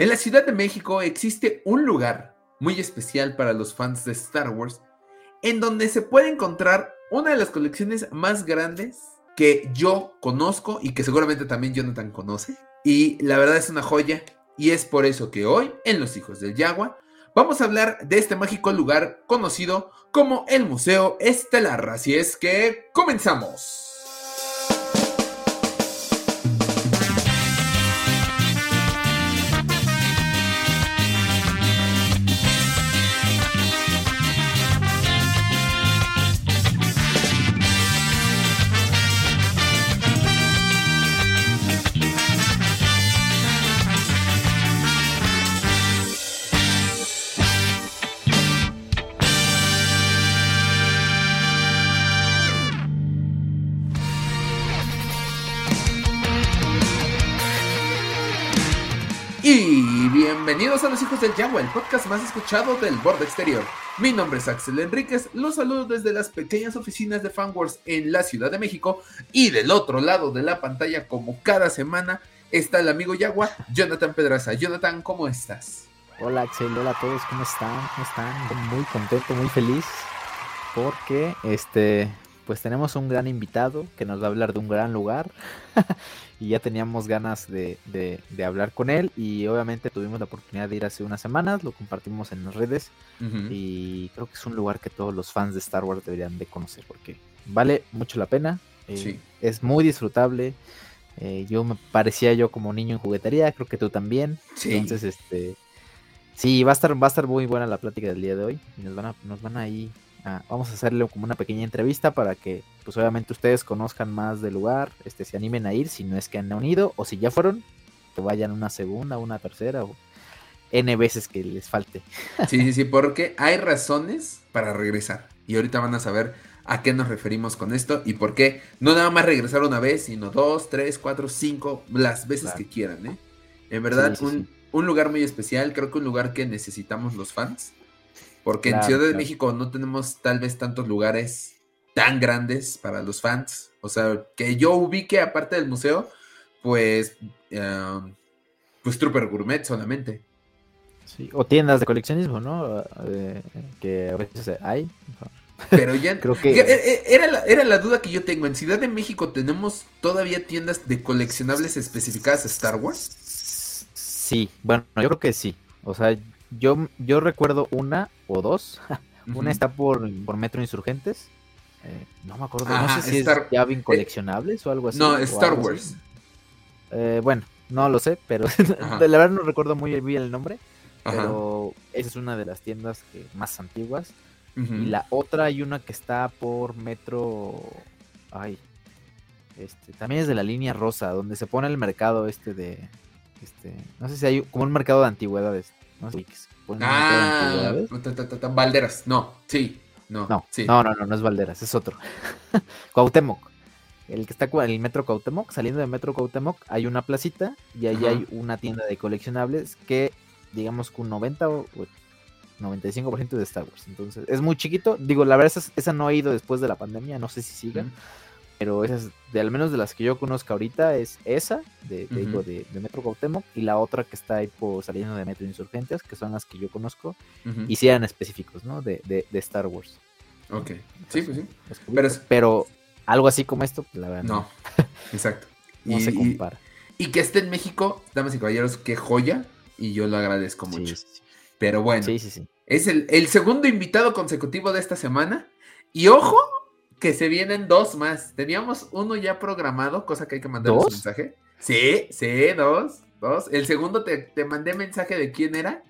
En la Ciudad de México existe un lugar muy especial para los fans de Star Wars, en donde se puede encontrar una de las colecciones más grandes que yo conozco y que seguramente también Jonathan conoce. Y la verdad es una joya. Y es por eso que hoy, en Los Hijos del Yagua, vamos a hablar de este mágico lugar conocido como el Museo Estelar. Así es que comenzamos. Bienvenidos a los hijos del Yagua, el podcast más escuchado del borde exterior. Mi nombre es Axel Enríquez, los saludo desde las pequeñas oficinas de Fanwars en la Ciudad de México y del otro lado de la pantalla, como cada semana, está el amigo Yagua, Jonathan Pedraza. Jonathan, ¿cómo estás? Hola Axel, hola a todos, ¿cómo están? ¿Cómo están? Muy contento, muy feliz porque este pues tenemos un gran invitado que nos va a hablar de un gran lugar y ya teníamos ganas de, hablar con él y obviamente tuvimos la oportunidad de ir hace unas semanas, lo compartimos en las redes y creo que es un lugar que todos los fans de Star Wars deberían de conocer porque vale mucho la pena, eh, es muy disfrutable. Eh, yo me parecía yo como niño en juguetería, creo que tú también. Entonces, este, sí, va a estar, va a estar muy buena la plática del día de hoy. Y nos van a, nos van a ir Ah, vamos a hacerle como una pequeña entrevista para que, pues obviamente ustedes conozcan más del lugar, este, se animen a ir, si no es que han unido, o si ya fueron, que vayan una segunda, una tercera, o N veces que les falte. Sí, sí, sí, porque hay razones para regresar. Y ahorita van a saber a qué nos referimos con esto y por qué no nada más regresar una vez, sino dos, tres, cuatro, cinco, las veces que quieran, ¿eh? En verdad, un, un lugar muy especial, creo que un lugar que necesitamos los fans porque en Ciudad de México no tenemos tal vez tantos lugares tan grandes para los fans. O sea, que yo ubique aparte del museo, pues, em, pues Trooper Gourmet solamente. Sí, o tiendas de coleccionismo, ¿no? Eh, que a veces hay. Pero ya creo que e, e, era la, era la duda que yo tengo. En Ciudad de México tenemos todavía tiendas de coleccionables especificadas a Star Wars. Sí, bueno, yo creo que sí. O sea, yo, yo recuerdo una o dos. una está por, por Metro Insurgentes. Eh, no me acuerdo. no sé si es ya bien coleccionables o algo así. No, Star Wars. Eh, bueno, no lo sé, pero de la verdad no recuerdo muy bien el nombre. Pero esa es una de las tiendas que, más antiguas. Y la otra hay una que está por Metro. Ay. Este, también es de la línea rosa, donde se pone el mercado este de. Este, no sé si hay como un mercado de antigüedades. ¿no? Ah, Valderas, no, sí, no, no, no, no, no, es Valderas, es otro. Cuauhtémoc. El que está en el Metro Cuauhtémoc, saliendo de Metro Cuauhtémoc, hay una placita y ahí hay una tienda de coleccionables que, digamos un 90 o 95% de Star Wars. Entonces, es muy chiquito. Digo, la verdad, esa, esa no ha ido después de la pandemia, no sé si siga pero esas, de al menos de las que yo conozco ahorita, es esa, de, de, Metro Cuauhtémoc, y la otra que está ahí por, saliendo de Metro Insurgentes, que son las que yo conozco, y si eran específicos, ¿no? De, Star Wars. Ok, sí, pues sí. Pero, pero, algo así como esto, pues, la verdad. No, exacto. no se compara. Y, que esté en México, damas y caballeros, qué joya, y yo lo agradezco mucho. Pero bueno, es el, el segundo invitado consecutivo de esta semana, y ojo, que se vienen dos más. Teníamos uno ya programado, cosa que hay que mandar un mensaje. Sí, sí, dos, dos. El segundo te, mandé mensaje de quién era.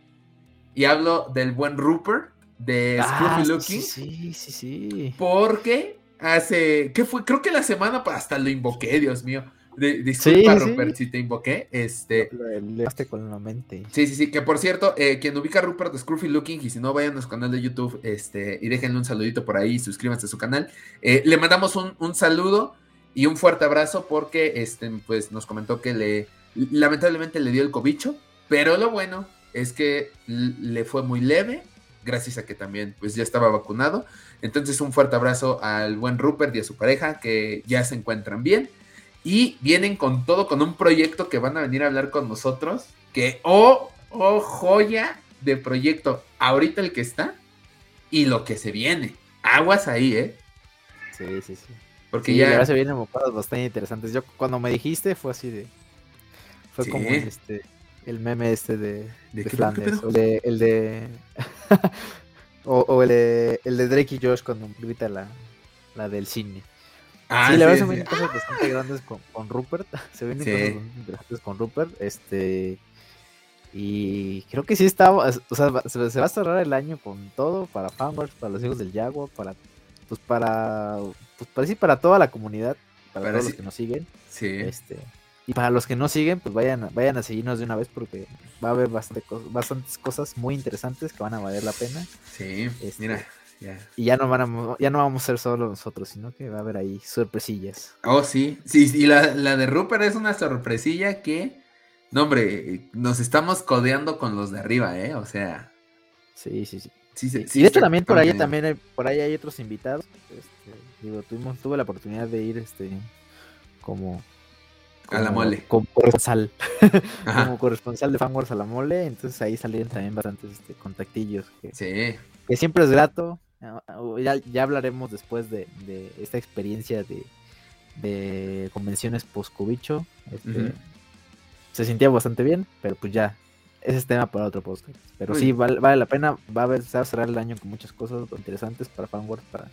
Y hablo del buen Rupert de ah, Looking. Sí, sí, sí. Porque hace, ¿qué fue? Creo que la semana hasta lo invoqué, Dios mío disculpa, Rupert, si te invoqué. Este. Le con la mente. Sí, sí, sí. Que por cierto, eh, quien ubica a Rupert de Scruffy Looking, y si no, vayan a nuestro canal de YouTube este, y déjenle un saludito por ahí, suscríbanse a su canal. Eh, le mandamos un, saludo y un fuerte abrazo porque este, pues, nos comentó que le lamentablemente le dio el cobicho, pero lo bueno es que le fue muy leve, gracias a que también pues ya estaba vacunado. Entonces un fuerte abrazo al buen Rupert y a su pareja que ya se encuentran bien. Y vienen con todo, con un proyecto que van a venir a hablar con nosotros. Que, oh, oh, joya de proyecto. Ahorita el que está y lo que se viene. Aguas ahí, ¿eh? Sí, sí, sí. Porque Sí, ya. ahora se vienen mocadas bastante interesantes. Yo cuando me dijiste fue así de. Fue Sí. como este. El meme este de, ¿De de Flanders. O de, el de. o o el, de, el de Drake y Josh cuando grita la, la del cine. Ah, sí, la verdad se sí. cosas bastante grandes con, con Rupert. Se vienen Sí. cosas bastante interesantes con Rupert. Este. Y creo que sí estaba. O sea, se, va a cerrar el año con todo para Fanworks, para los hijos del Jaguar, para. Pues para. Pues para, sí, para toda la comunidad. Para Para todos sí- los que nos siguen. Sí. Este. Y para los que no siguen, pues vayan, a- vayan a seguirnos de una vez porque va a haber bastante bastantes cosas muy interesantes que van a valer la pena. Sí. Este- Mira. Y ya no van a, ya no vamos a ser solo nosotros, sino que va a haber ahí sorpresillas. Oh, sí. Sí, y la, la de Rupert es una sorpresilla que. No, hombre, nos estamos codeando con los de arriba, ¿eh? O sea. Sí, sí, sí. Sí, sí, y sí de hecho también por ahí también hay, por ahí hay otros invitados. Este, digo, tuvimos, tuve la oportunidad de ir este como, A la como- mole. como corresponsal, como corresponsal de Fanwars a la mole, entonces ahí salieron también bastantes este, contactillos que, Sí. que siempre es grato. Ah, ah, Ya, ya hablaremos después de, de esta experiencia de, de convenciones post-Cubicho. Este. Se sentía bastante bien, pero pues ya, ese es tema para otro podcast. Pero sí, vale, vale la pena. Va a, haber, va a cerrar el año con muchas cosas interesantes para Fanword, para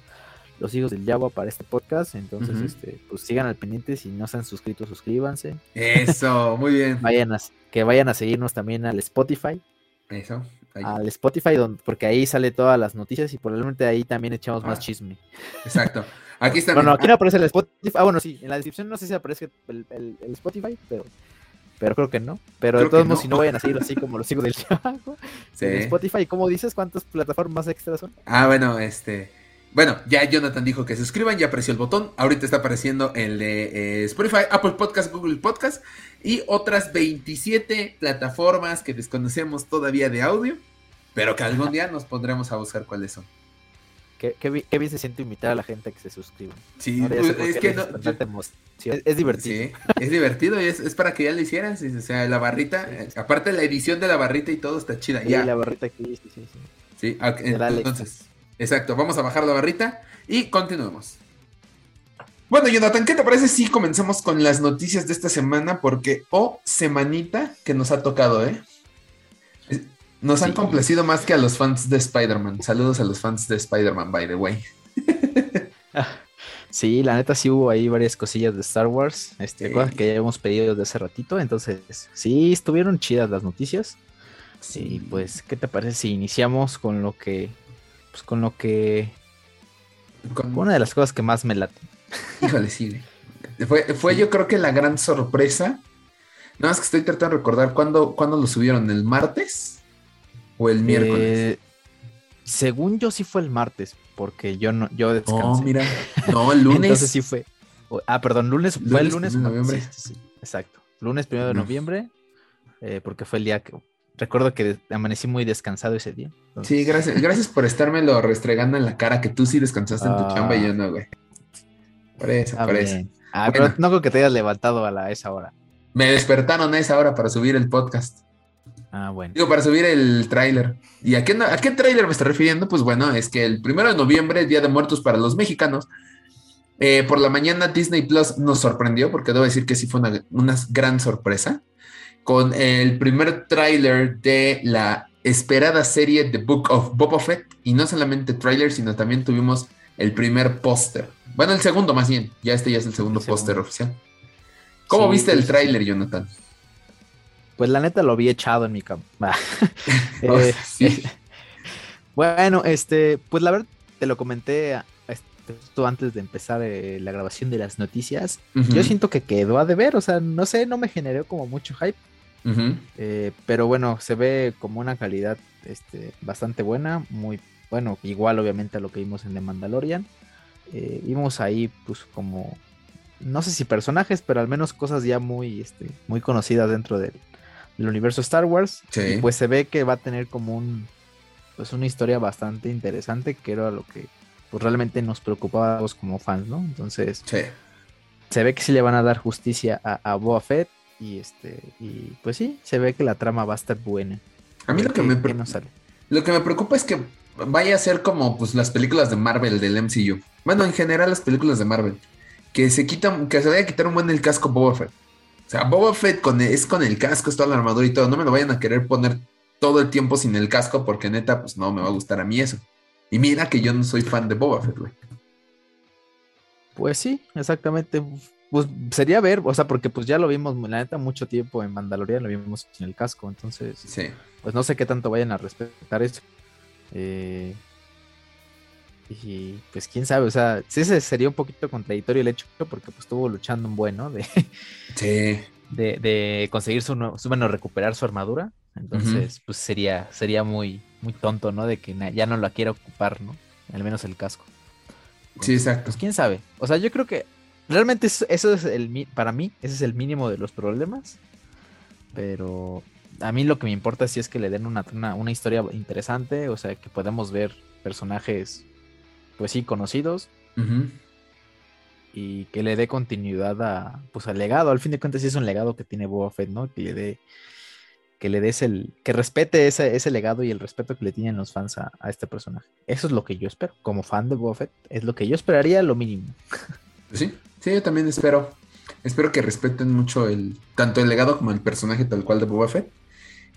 los hijos del Java, para este podcast. Entonces, este, pues sigan al pendiente. Si no se han suscrito, suscríbanse. Eso, muy bien. Vayan a, que vayan a seguirnos también al Spotify. Eso. Ahí. Al Spotify, donde, porque ahí sale todas las noticias y probablemente ahí también echamos más Ah. chisme. Exacto. Aquí está. No, no, mi- aquí no aparece el Spotify. Ah, bueno, sí, en la descripción no sé si aparece el, el- el Spotify, pero, pero creo que no. Pero Creo de todos modos, no. si no vayan a seguir así como los hijos del Chago. Sí. Spotify, ¿cómo dices? ¿Cuántas plataformas extras son? Ah, bueno, este. Bueno, ya Jonathan dijo que se suscriban, ya apreció el botón. Ahorita está apareciendo el de eh, Spotify, Apple Podcast, Google Podcast y otras 27 plataformas que desconocemos todavía de audio, pero que algún día nos pondremos a buscar cuáles son. Qué, qué bi- qué bien se siente invitar a la gente a que se suscriba. Sí, pues, es que no. divertido. Sí, es divertido y es, es para que ya lo hicieran. sí, O sea, la barrita, eh, aparte la edición de la barrita y todo está chida. Sí, Ya, la barrita aquí, sí, sí, sí. Sí, ok, Te da el entonces, exacto, vamos a bajar la barrita y continuemos. Bueno, Jonathan, ¿qué te parece si comenzamos con las noticias de esta semana? Porque, oh, semanita que nos ha tocado, ¿eh? Nos han Sí. complacido más que a los fans de Spider-Man. Saludos a los fans de Spider-Man, by the way. Sí, la neta sí hubo ahí varias cosillas de Star Wars, este, Sí. cosas que ya hemos pedido desde hace ratito, entonces sí, estuvieron chidas las noticias. Y pues, ¿qué te parece si iniciamos con lo que, pues con lo que, Con- una de las cosas que más me late? Híjole, sí. güey. Fue, fue yo creo que la gran sorpresa. Nada más que estoy tratando de recordar cuándo, cuándo lo subieron, ¿el martes? ¿O el miércoles? Eh, según yo sí fue el martes, porque yo no, yo descansé. No, mira. No, el lunes. Entonces sí fue. Ah, perdón, lunes, fue el Lunes de noviembre. sí, sí, sí, exacto. Lunes primero de No. noviembre, eh, porque fue el día que recuerdo que amanecí muy descansado ese día. entonces- Sí, gracias, gracias por estármelo restregando en la cara que tú sí descansaste en tu Ah. chamba y yo no, güey. Por eso, Ah, por bien. eso. Ah, Bueno. pero no creo que te hayas levantado a, la, a esa hora. Me despertaron a esa hora para subir el podcast. Ah, bueno. Digo, para subir el tráiler. ¿Y a qué, a qué tráiler me estoy refiriendo? Pues bueno, es que el primero de noviembre, Día de Muertos para los mexicanos, eh, por la mañana Disney Plus nos sorprendió, porque debo decir que sí fue una, una gran sorpresa, con el primer tráiler de la esperada serie The Book of Boba Fett, y no solamente tráiler, sino también tuvimos el primer póster. Bueno, el segundo más bien, ya este ya es el segundo póster oficial. ¿Cómo Sí, viste el tráiler, Jonathan? Pues la neta lo vi echado en mi cama. Eh, Oh, sí. Bueno, este, pues la verdad te lo comenté a- este, antes de empezar eh, la grabación de las noticias. Yo siento que quedó a deber, o sea, no sé, no me generó como mucho hype, eh, pero bueno, se ve como una calidad este, bastante buena, muy bueno, igual obviamente a lo que vimos en The Mandalorian. Eh, vimos ahí, pues como, no sé si personajes, pero al menos cosas ya muy, este, muy conocidas dentro del, del universo Star Wars. Sí. Y pues se ve que va a tener como un, pues una historia bastante interesante, que era lo que pues realmente nos preocupábamos como fans, ¿no? Entonces, Sí. se ve que sí le van a dar justicia a, a Boba Fett. Y este, y pues sí, se ve que la trama va a estar buena. A mí lo que, me lo que me preocupa es que vaya a ser como pues las películas de Marvel del MCU. Bueno, en general las películas de Marvel. Que se quitan, que se vaya a quitar un buen el casco Boba Fett. O sea, Boba Fett con, es con el casco, es toda la armadura y todo. No me lo vayan a querer poner todo el tiempo sin el casco porque neta, pues no me va a gustar a mí eso. Y mira que yo no soy fan de Boba Fett, güey. Pues sí, exactamente. Pues sería ver, o sea, porque pues ya lo vimos, la neta, mucho tiempo en Mandalorian lo vimos sin el casco, entonces, sí. pues no sé qué tanto vayan a respetar eso. Eh, y pues quién sabe, o sea, sí sería un poquito contradictorio el hecho, porque pues estuvo luchando un buen, ¿no? De, sí. de, conseguir su, su, bueno, recuperar su armadura. Entonces, pues sería, sería muy, muy tonto, ¿no? De que ya no la quiera ocupar, ¿no? Al menos el casco. Sí, exacto. Pues quién sabe. O sea, yo creo que realmente eso, es el, para mí, ese es el mínimo de los problemas. Pero a mí lo que me importa sí es que le den una, una, historia interesante, o sea, que podamos ver personajes, pues sí, conocidos. Y que le dé continuidad a, pues al legado. Al fin de cuentas sí es un legado que tiene Boba Fett, ¿no? Que le dé que le des el, que respete ese, ese, legado y el respeto que le tienen los fans a, este personaje. Eso es lo que yo espero. Como fan de Boba Fett, es lo que yo esperaría, lo mínimo. Sí, yo también espero. Espero que respeten mucho tanto el legado como el personaje tal cual de Boba Fett.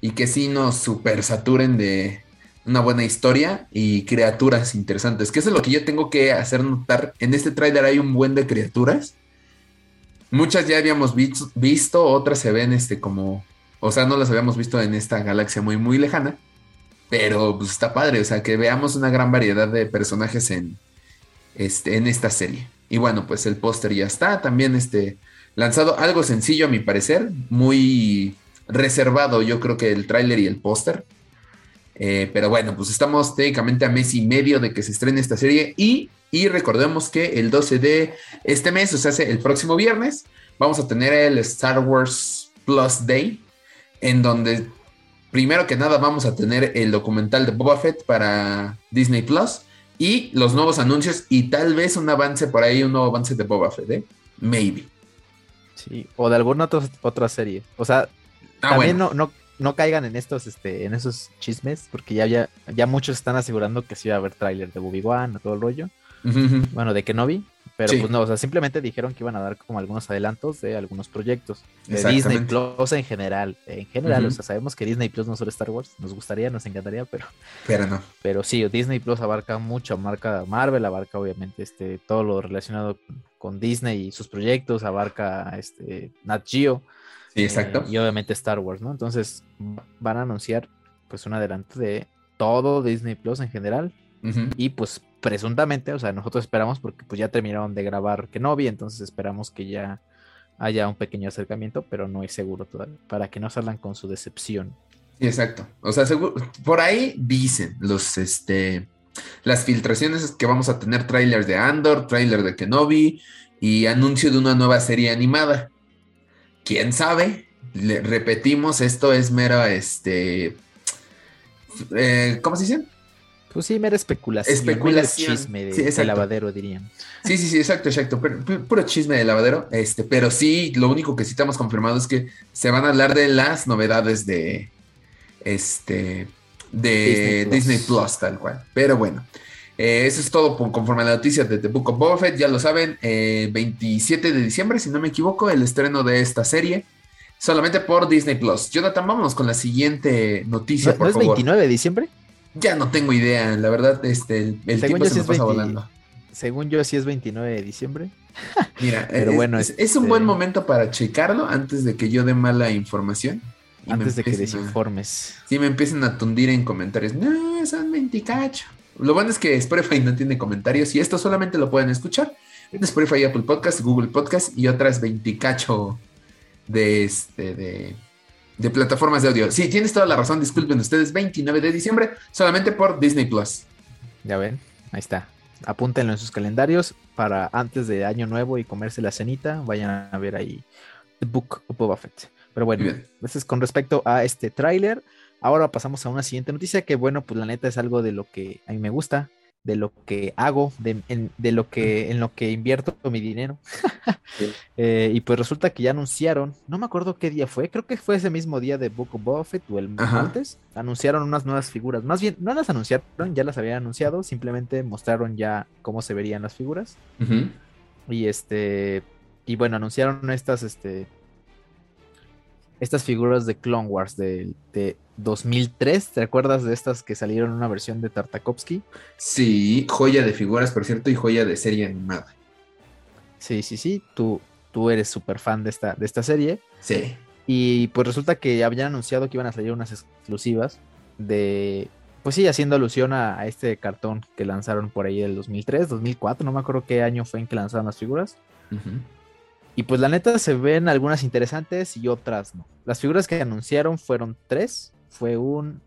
Y que sí nos super saturen de una buena historia y criaturas interesantes. Que eso es lo que yo tengo que hacer notar. En este tráiler hay un buen de criaturas. Muchas ya habíamos visto, visto, otras se ven este como o sea, no las habíamos visto en esta galaxia muy, muy lejana. Pero pues está padre, o sea, que veamos una gran variedad de personajes en, este, en esta serie. Y bueno, pues el póster ya está, también este, lanzado algo sencillo a mi parecer, muy reservado yo creo que el tráiler y el póster. Eh, pero bueno, pues estamos técnicamente a mes y medio de que se estrene esta serie y, y recordemos que el 12 de este mes, o sea, el próximo viernes, vamos a tener el Star Wars Plus Day, en donde primero que nada vamos a tener el documental de Boba Fett para Disney Plus y los nuevos anuncios y tal vez un avance por ahí, un nuevo avance de Boba Fett, ¿eh? Maybe. Sí, o de alguna otra, serie. O sea, ah, también no, no, no, caigan en estos, este, en esos chismes, porque ya, ya, ya muchos están asegurando que sí va a haber tráiler de Bobby Wan, todo el rollo. Bueno, de Kenobi, pero pues no, o sea, simplemente dijeron que iban a dar como algunos adelantos de algunos proyectos. De Disney Plus en general. En general, o sea, sabemos que Disney Plus no solo Star Wars. Nos gustaría, nos encantaría, pero. Pero no. Pero sí, Disney Plus abarca mucho, marca Marvel, abarca obviamente este, todo lo relacionado con Disney y sus proyectos, abarca este Nat Geo. Sí, exacto. Eh, y obviamente Star Wars, ¿no? Entonces van a anunciar pues un adelanto de todo Disney Plus en general. Y pues presuntamente, o sea, nosotros esperamos porque pues ya terminaron de grabar Kenobi, entonces esperamos que ya haya un pequeño acercamiento, pero no es seguro todavía, para que no salgan con su decepción. exacto. O sea, por ahí dicen los, este, las filtraciones que vamos a tener trailers de Andor, trailer de Kenobi y anuncio de una nueva serie animada. ¿Quién sabe? Le repetimos, esto es mera, este, eh, ¿cómo se dice? Pues sí, mera especulación. Especulación. chisme de, lavadero, dirían. Sí, sí, sí, exacto, exacto. puro chisme de lavadero. Este, pero sí, lo único que sí estamos confirmado es que se van a hablar de las novedades de este de Disney Plus, tal cual. Pero bueno. Eh, eso es todo conforme a la noticia de The Book of Boba Fett. Ya lo saben, 27 eh, de diciembre, si no me equivoco, el estreno de esta serie. Solamente por Disney Plus. Jonathan, vámonos con la siguiente noticia, por ¿no es 29 de diciembre? Ya no tengo idea, la verdad, este, el, tiempo se me pasa volando. Según yo, sí es 29 de diciembre. Mira, Pero es, bueno, es, un buen este momento para checarlo antes de que yo dé mala información. Antes de que desinformes. Sí, me empiecen a tundir en comentarios. No, son 20 cacho. Lo bueno es que Spotify no tiene comentarios y esto solamente lo pueden escuchar en Spotify, Apple Podcast, Google Podcast y otras 20 cacho de este de de plataformas de audio. Sí, tienes toda la razón, disculpen ustedes, 29 de diciembre, solamente por Disney Plus. Ya ven, ahí está. Apúntenlo en sus calendarios para antes de Año Nuevo y comerse la cenita. Vayan a ver ahí The Book of Boba Fett. Pero bueno, eso es con respecto a este tráiler. Ahora pasamos a una siguiente noticia que, bueno, pues la neta es algo de lo que a mí me gusta. De lo que hago, de, en, de lo que, en lo que invierto mi dinero. Eh, y pues resulta que ya anunciaron, no me acuerdo qué día fue, creo que fue ese mismo día de Book of Buffett o el martes, anunciaron unas nuevas figuras. Más bien, no las anunciaron, ya las habían anunciado, simplemente mostraron ya cómo se verían las figuras. Y este, y bueno, anunciaron estas, este, estas figuras de Clone Wars de, 2003. ¿Te acuerdas de estas que salieron en una versión de Tartakovsky? Sí, joya de figuras, por cierto, y joya de serie animada. Sí, sí, sí. Tú, tú eres súper fan de esta, de esta serie. Sí. Y pues resulta que habían anunciado que iban a salir unas exclusivas de. Pues sí, haciendo alusión a, este cartón que lanzaron por ahí del 2003, 2004, no me acuerdo qué año fue en que lanzaron las figuras. Y pues la neta se ven algunas interesantes y otras no. Las figuras que anunciaron fueron tres. Fue un,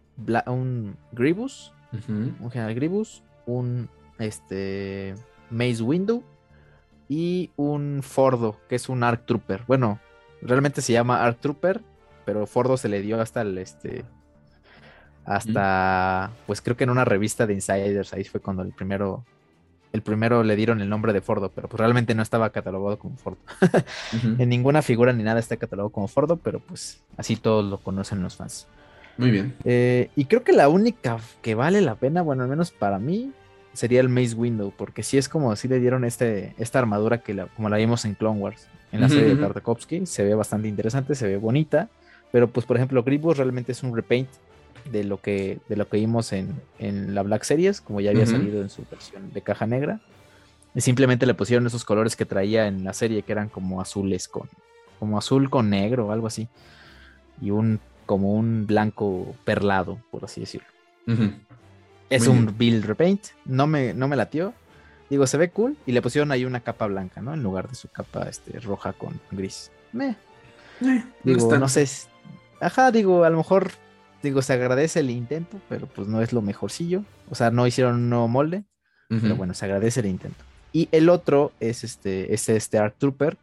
un Gribus, un General Gribus, un este, Maze Window y un Fordo, que es un Arc Trooper. Bueno, realmente se llama Arc Trooper, pero Fordo se le dio hasta el este hasta pues creo que en una revista de Insiders ahí fue cuando el primero el primero le dieron el nombre de Fordo, pero pues realmente no estaba catalogado como Fordo. En ninguna figura ni nada está catalogado como Fordo, pero pues así todos lo conocen los fans. Muy bien. Eh, y creo que la única que vale la pena, bueno, al menos para mí, sería el Maze Window, porque sí es como si le dieron este, esta armadura que como la vimos en Clone Wars, en la serie de Tartakovsky, se ve bastante interesante, se ve bonita, pero pues por ejemplo Gribus realmente es un repaint de lo que, de lo que vimos en, la Black Series, como ya había salido en su versión de caja negra. Y simplemente le pusieron esos colores que traía en la serie, que eran como azules con, como azul con negro o algo así. Y un, como un blanco perlado, por así decirlo. Es un build repaint, no me, no me latió. Digo, se ve cool. Y le pusieron ahí una capa blanca, ¿no? En lugar de su capa este, roja con gris. Me. Eh, digo, no, no sé. Ajá, digo, a lo mejor digo, se agradece el intento, pero pues no es lo mejorcillo. O sea, no hicieron un nuevo molde, pero bueno, se agradece el intento. Y el otro es este, es este Art Trooper,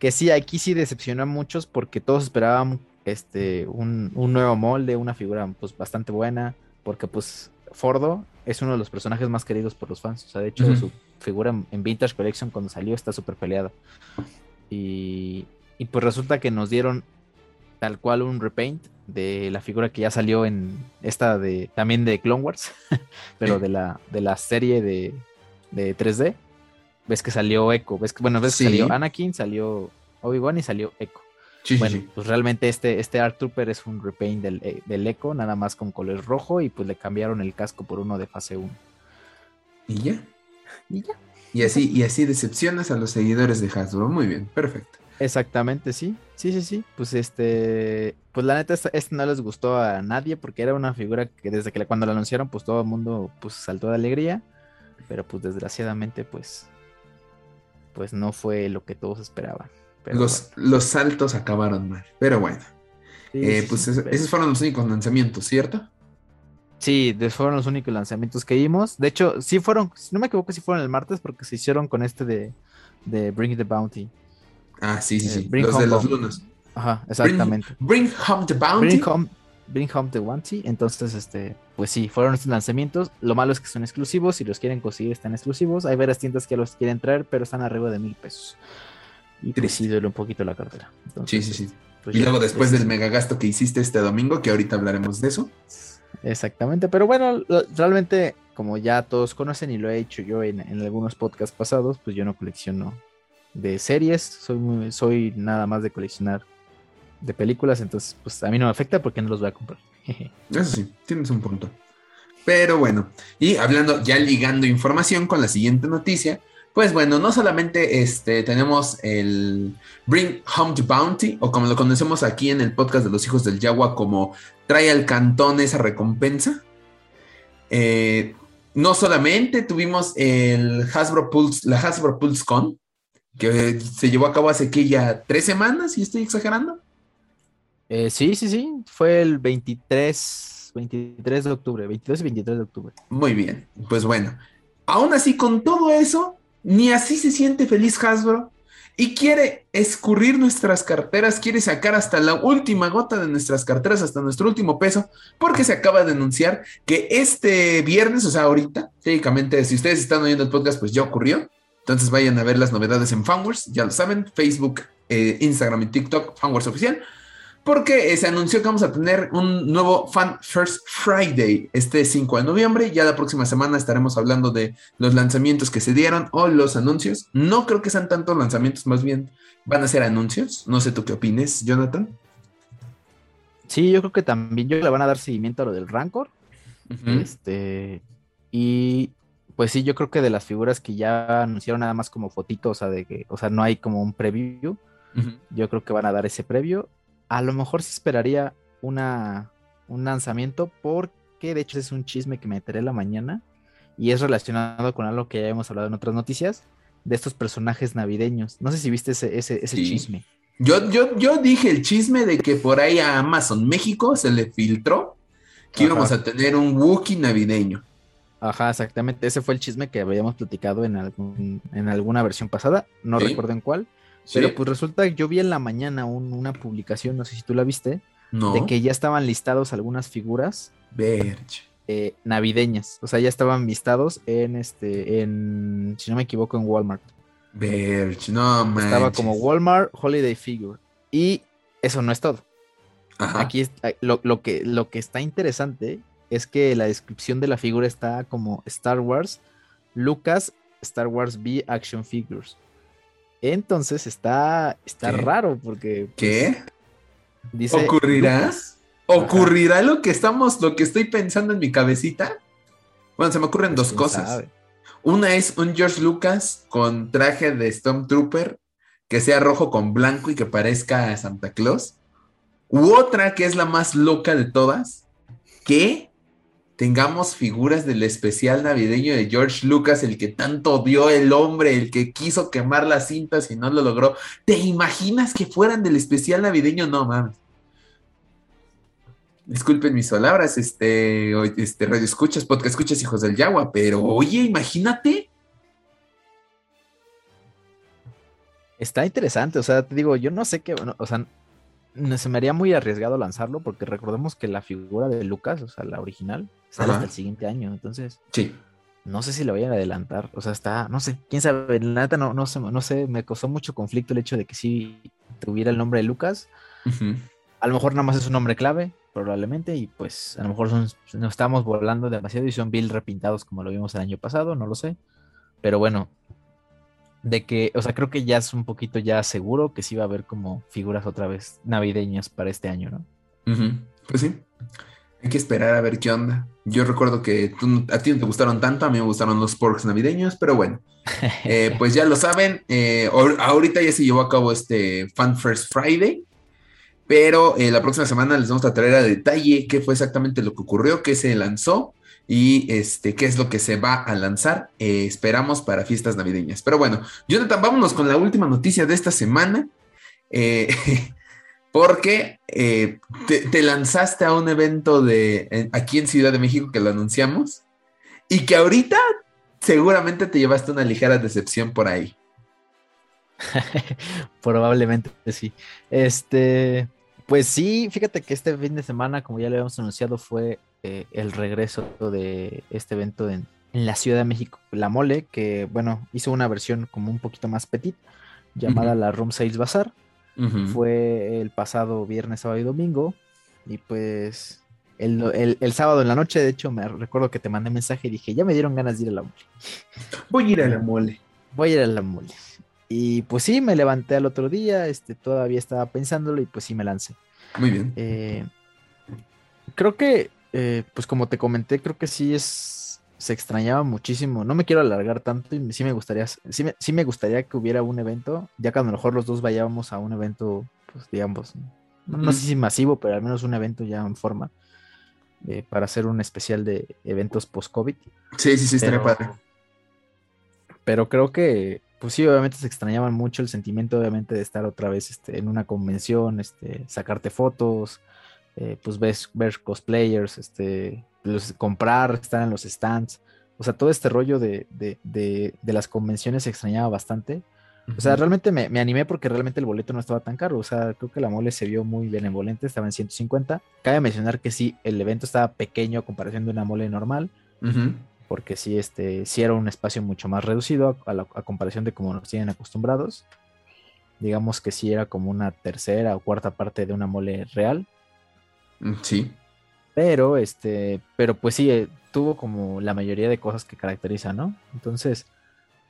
que sí, aquí sí decepcionó a muchos porque todos esperaban este, un, nuevo molde, una figura pues bastante buena, porque pues Fordo es uno de los personajes más queridos por los fans. O sea, de hecho, su figura en Vintage Collection cuando salió está súper peleada. Y, y pues resulta que nos dieron tal cual un repaint de la figura que ya salió en esta de también de Clone Wars, pero de la, de la serie de, 3D. Ves que salió Echo, ves que, bueno, ves que salió Anakin, salió Obi-Wan y salió Echo. Bueno, pues realmente este, este Art Trooper es un repaint del, eh, del Echo, nada más con color rojo y pues le cambiaron el casco por uno de fase 1. ¿Y ya? Y ya. Y así, y así decepcionas a los seguidores de Hasbro. Muy bien, perfecto. Exactamente, sí. Sí, sí, sí. Pues este, pues la neta, este no les gustó a nadie porque era una figura que desde que cuando la anunciaron, pues todo el mundo pues saltó de alegría. Pero pues desgraciadamente, pues, pues no fue lo que todos esperaban. Los, los saltos acabaron mal. Pero bueno. Eh, pues esos fueron los únicos lanzamientos, ¿cierto? Sí, fueron los únicos lanzamientos que vimos. De hecho, sí fueron, si no me equivoco, sí fueron el martes porque se hicieron con este de, de Bring the Bounty. Ah, sí, sí, sí. los de los lunas. Ajá, exactamente. Bring, Home the Bounty. Bring Home, Bring Home the Bounty. Entonces, este, pues sí, fueron estos lanzamientos. Lo malo es que son exclusivos. Si los quieren conseguir, están exclusivos. Hay varias tiendas que los quieren traer, pero están arriba de mil pesos. Y pues un poquito la cartera. sí, sí, sí. Pues y luego después del mega gasto que hiciste este domingo, que ahorita hablaremos de eso. Exactamente, pero bueno, realmente, como ya todos conocen y lo he hecho yo en, en algunos podcasts pasados, pues yo no colecciono de series, soy, soy nada más de coleccionar de películas, entonces pues a mí no me afecta porque no los voy a comprar. Eso sí, tienes un punto. Pero bueno, y hablando, ya ligando información con la siguiente noticia, pues bueno, no solamente este, tenemos el Bring Home to Bounty, o como lo conocemos aquí en el podcast de los hijos del Yagua, como trae al cantón esa recompensa. Eh, no solamente tuvimos el Hasbro Pulse, la Hasbro Pulse Con, que se llevó a cabo hace que ya tres semanas, y estoy exagerando. Eh, sí, sí, sí, fue el 23, 23 de octubre, 22 y 23 de octubre. Muy bien, pues bueno, aún así con todo eso, ni así se siente feliz Hasbro. y quiere escurrir nuestras carteras, quiere sacar hasta la última gota de nuestras carteras, hasta nuestro último peso, porque se acaba de anunciar que este viernes, o sea, ahorita, técnicamente, si ustedes están oyendo el podcast, pues ya ocurrió. Entonces vayan a ver las novedades en Fanwars, ya lo saben, Facebook, eh, Instagram y TikTok, Fanwars Oficial porque eh, se anunció que vamos a tener un nuevo Fan First Friday este 5 de noviembre. Ya la próxima semana estaremos hablando de los lanzamientos que se dieron o los anuncios. No creo que sean tantos lanzamientos, más bien van a ser anuncios. No sé tú qué opines, Jonathan. Sí, yo creo que también yo le van a dar seguimiento a lo del Rancor. Este. Y pues sí, yo creo que de las figuras que ya anunciaron nada más como fotitos, o sea, de que, o sea, no hay como un preview. Yo creo que van a dar ese previo a lo mejor se esperaría una, un lanzamiento porque de hecho es un chisme que me enteré la mañana y es relacionado con algo que ya hemos hablado en otras noticias de estos personajes navideños. No sé si viste ese, ese, chisme. Yo, yo, yo dije el chisme de que por ahí a Amazon México se le filtró que íbamos a tener un Wookiee navideño. Ajá, exactamente. Ese fue el chisme que habíamos platicado en, algún, en alguna versión pasada. No recuerdo en cuál. Pero pues resulta que yo vi en la mañana una publicación, no sé si tú la viste, de que ya estaban listados algunas figuras eh, navideñas. O sea, ya estaban listados en este, en, si no me equivoco, en Walmart. Verge, no man. Estaba como Walmart Holiday Figure. Y eso no es todo. Aquí lo, lo, que, lo que está interesante es que la descripción de la figura está como Star Wars, Lucas, Star Wars B Action Figures. Entonces está, está raro porque. Pues, ¿Qué? Dice, ¿Ocurrirá? ¿Ocurrirá lo que estamos, lo que estoy pensando en mi cabecita? Bueno, se me ocurren pues, dos cosas. Una es un George Lucas con traje de Stormtrooper que sea rojo con blanco y que parezca a Santa Claus. U otra que es la más loca de todas, que tengamos figuras del especial navideño de George Lucas, el que tanto odió el hombre, el que quiso quemar las cintas y no lo logró. ¿Te imaginas que fueran del especial navideño? No mames. Disculpen mis palabras, este, este radio escuchas, podcast escuchas, hijos del Yagua, pero oye, imagínate. Está interesante, o sea, te digo, yo no sé qué, o sea, se me haría muy arriesgado lanzarlo porque recordemos que la figura de Lucas, o sea, la original, sale hasta el siguiente año. Entonces, sí. no sé si lo vayan a adelantar. O sea, está, no sé, quién sabe. La neta no, no, sé, no sé, me costó mucho conflicto el hecho de que sí tuviera el nombre de Lucas. A lo mejor nada más es un nombre clave, probablemente, y pues a lo mejor son, nos estamos volando demasiado y son Bill repintados como lo vimos el año pasado, no lo sé. Pero bueno, de que, o sea, creo que ya es un poquito ya seguro que sí va a haber como figuras otra vez navideñas para este año, ¿no? Pues sí. Hay que esperar a ver qué onda. Yo recuerdo que a ti no te gustaron tanto, a mí me gustaron los porks navideños, pero bueno, eh, pues ya lo saben. Eh, ahorita ya se llevó a cabo este Fan First Friday, pero eh, la próxima semana les vamos a traer a detalle qué fue exactamente lo que ocurrió, qué se lanzó y este, qué es lo que se va a lanzar. esperamos para fiestas navideñas. Pero bueno, Jonathan, vámonos con la última noticia de esta semana. porque eh, te, lanzaste a un evento de aquí en Ciudad de México que lo anunciamos y que ahorita seguramente te llevaste una ligera decepción por ahí. Probablemente sí. Este, pues sí, fíjate que este fin de semana, como ya lo habíamos anunciado, fue eh, el regreso de este evento en, la Ciudad de México, La Mole, que bueno, hizo una versión como un poquito más petit, llamada la Room Sales Bazaar fue el pasado viernes, sábado y domingo. Y pues el, sábado en la noche, de hecho, me recuerdo que te mandé mensaje y dije, ya me dieron ganas de ir a la mole. Voy a ir a la mole. Voy a ir a la mole. Y pues sí, me levanté al otro día, este, todavía estaba pensándolo y pues sí me lancé. Muy bien. Eh, creo que, eh, pues como te comenté, creo que sí es se extrañaba muchísimo. No me quiero alargar tanto y sí me gustaría, sí me, gustaría que hubiera un evento, ya que a lo mejor los dos vayamos a un evento, pues digamos, no, sé si masivo, pero al menos un evento ya en forma, eh, para hacer un especial de eventos post-COVID. Sí, sí, sí, estaría padre. Pero creo que, pues sí, obviamente se extrañaban mucho el sentimiento, obviamente, de estar otra vez este, en una convención, este, sacarte fotos, eh, pues ves, ver cosplayers, este, comprar, estar en los stands. O sea, todo este rollo de, las convenciones se extrañaba bastante. O sea, realmente me, me, animé porque realmente el boleto no estaba tan caro. O sea, creo que la mole se vio muy benevolente, estaba en 150. Cabe mencionar que sí, el evento estaba pequeño a comparación de una mole normal. Porque sí, este, sí era un espacio mucho más reducido a, a comparación de como nos tienen acostumbrados. Digamos que sí era como una tercera o cuarta parte de una mole real. Mm, sí. Pero, este, pero pues sí, eh, tuvo como la mayoría de cosas que caracterizan, ¿no? Entonces,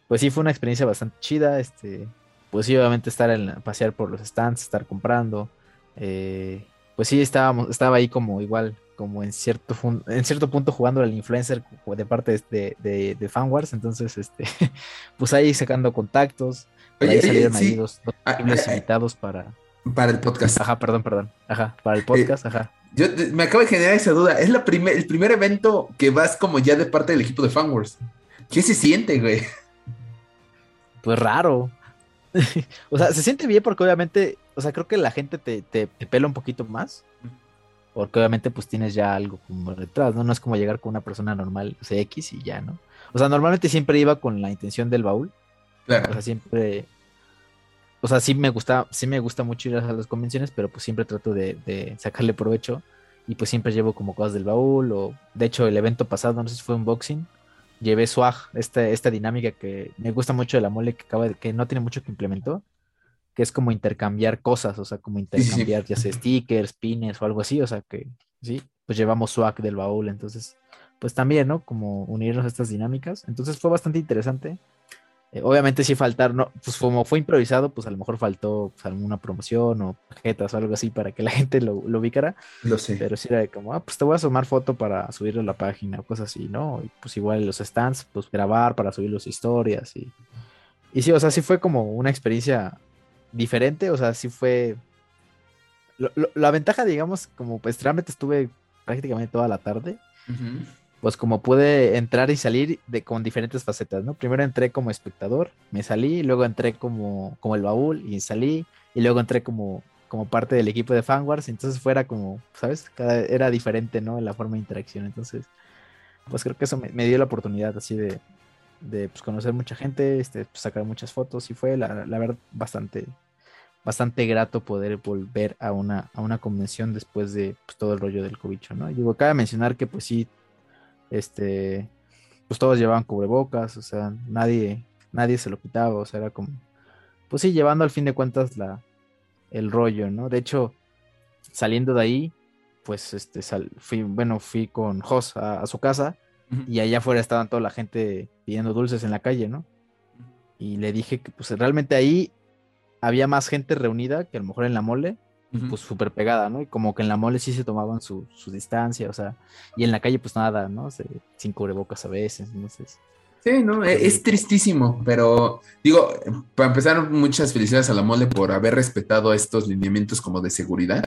pues sí fue una experiencia bastante chida, este, pues sí, obviamente estar en pasear por los stands, estar comprando, eh, pues sí, estábamos, estaba ahí como igual, como en cierto, en cierto punto jugando al influencer de parte de, de, de Fanwars, entonces, este, pues ahí sacando contactos, ahí salieron ahí dos, ah, ah, invitados para... Para el podcast. Ajá, perdón, perdón. Ajá, para el podcast, ajá. Yo me acabo de generar esa duda. Es la primer, el primer evento que vas como ya de parte del equipo de Fanwars. ¿Qué se siente, güey? Pues raro. o sea, se siente bien porque obviamente, o sea, creo que la gente te, te, pela un poquito más. Porque obviamente pues tienes ya algo como detrás, ¿no? No es como llegar con una persona normal, o sea, X y ya, ¿no? O sea, normalmente siempre iba con la intención del baúl. Claro. O sea, siempre o sea, sí me gusta, sí me gusta mucho ir a las convenciones, pero pues siempre trato de, sacarle provecho y pues siempre llevo como cosas del baúl o de hecho el evento pasado, no sé si fue un boxing, llevé swag, esta, esta dinámica que me gusta mucho de la mole que acaba de, que no tiene mucho que implementó, que es como intercambiar cosas, o sea, como intercambiar ya sea stickers, pines o algo así, o sea que sí, pues llevamos swag del baúl, entonces pues también, ¿no? Como unirnos a estas dinámicas, entonces fue bastante interesante. Eh, obviamente sí faltar, no, pues como fue improvisado, pues a lo mejor faltó pues, alguna promoción o tarjetas o algo así para que la gente lo, lo, ubicara. Lo sé. Pero sí era como, ah, pues te voy a sumar foto para subirlo a la página o cosas así, ¿no? Y pues igual los stands, pues grabar para subir las historias y... Y sí, o sea, sí fue como una experiencia diferente, o sea, sí fue... la ventaja, digamos, como pues realmente estuve prácticamente toda la tarde pues como pude entrar y salir de, con diferentes facetas, ¿no? Primero entré como espectador, me salí, luego entré como, como el baúl y salí, y luego entré como, como parte del equipo de Fanwars, entonces fuera como, ¿sabes? Era diferente, ¿no? La forma de interacción, entonces, pues creo que eso me, dio la oportunidad así de, de pues, conocer mucha gente, este, pues, sacar muchas fotos, y fue la, la verdad bastante, bastante grato poder volver a una, a una convención después de pues, todo el rollo del cobicho, ¿no? Y digo, cabe mencionar que pues sí este, pues todos llevaban cubrebocas, o sea, nadie, nadie se lo quitaba, o sea, era como, pues sí, llevando al fin de cuentas la, el rollo, ¿no? De hecho, saliendo de ahí, pues este, fui, bueno, fui con Jos a, su casa y allá afuera estaban toda la gente pidiendo dulces en la calle, ¿no? Y le dije que pues realmente ahí había más gente reunida que a lo mejor en la mole, pues súper pegada, ¿no? Y como que en la mole sí se tomaban su, distancia, o sea, y en la calle pues nada, ¿no? Se, sin cubrebocas a veces, entonces. Sí, no, e, es, tristísimo, pero digo, para empezar, muchas felicidades a la mole por haber respetado estos lineamientos como de seguridad.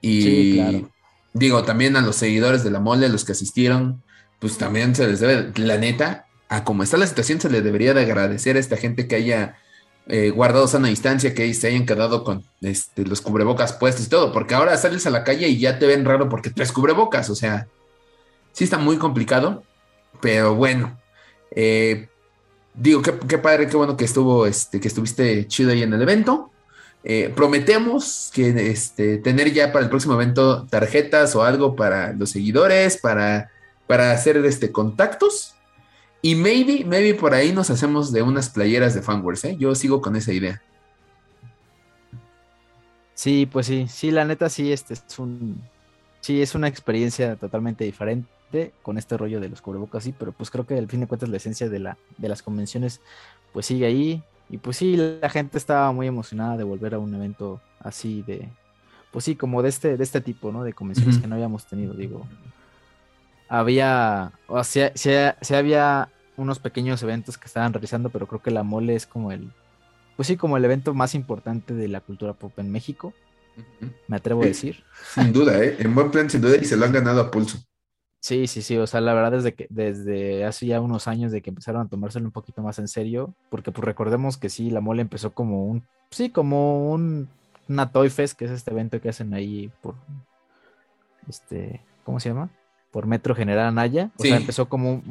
Y digo, también a los seguidores de la mole, los que asistieron, pues también se les debe, la neta, a como está la situación, se le debería de agradecer a esta gente que haya eh, guardados a una distancia, que se hayan quedado con este, los cubrebocas puestos y todo, porque ahora sales a la calle y ya te ven raro porque traes cubrebocas, o sea, sí está muy complicado, pero bueno, eh, digo, qué, padre, qué bueno que estuvo, este, que estuviste chido ahí en el evento. Eh, prometemos que este, tener ya para el próximo evento tarjetas o algo para los seguidores, para, para hacer este, contactos. Y maybe, maybe por ahí nos hacemos de unas playeras de Fanworks, ¿eh? Yo sigo con esa idea. Sí, pues sí, sí, la neta sí, este es un, sí, es una experiencia totalmente diferente con este rollo de los cubrebocas, sí, pero pues creo que al fin de cuentas la esencia de, la, de las convenciones pues sigue ahí y pues sí, la gente estaba muy emocionada de volver a un evento así de, pues sí, como de este, de este tipo, ¿no? De convenciones que no habíamos tenido, digo. Había, o sea, se había unos pequeños eventos que estaban realizando, pero creo que la mole es como el, pues sí, como el evento más importante de la cultura pop en México. Me atrevo a decir. Sin duda, ¿eh? En buen plan, sin duda, y se lo han ganado a pulso. Sí, sí, sí, o sea, la verdad desde que desde hace ya unos años de que empezaron a tomárselo un poquito más en serio, porque pues recordemos que sí, la mole empezó como un, sí, como un, una Toy Fest, que es este evento que hacen ahí por, este, ¿cómo se llama? Por Metro General Anaya. O sea, empezó como,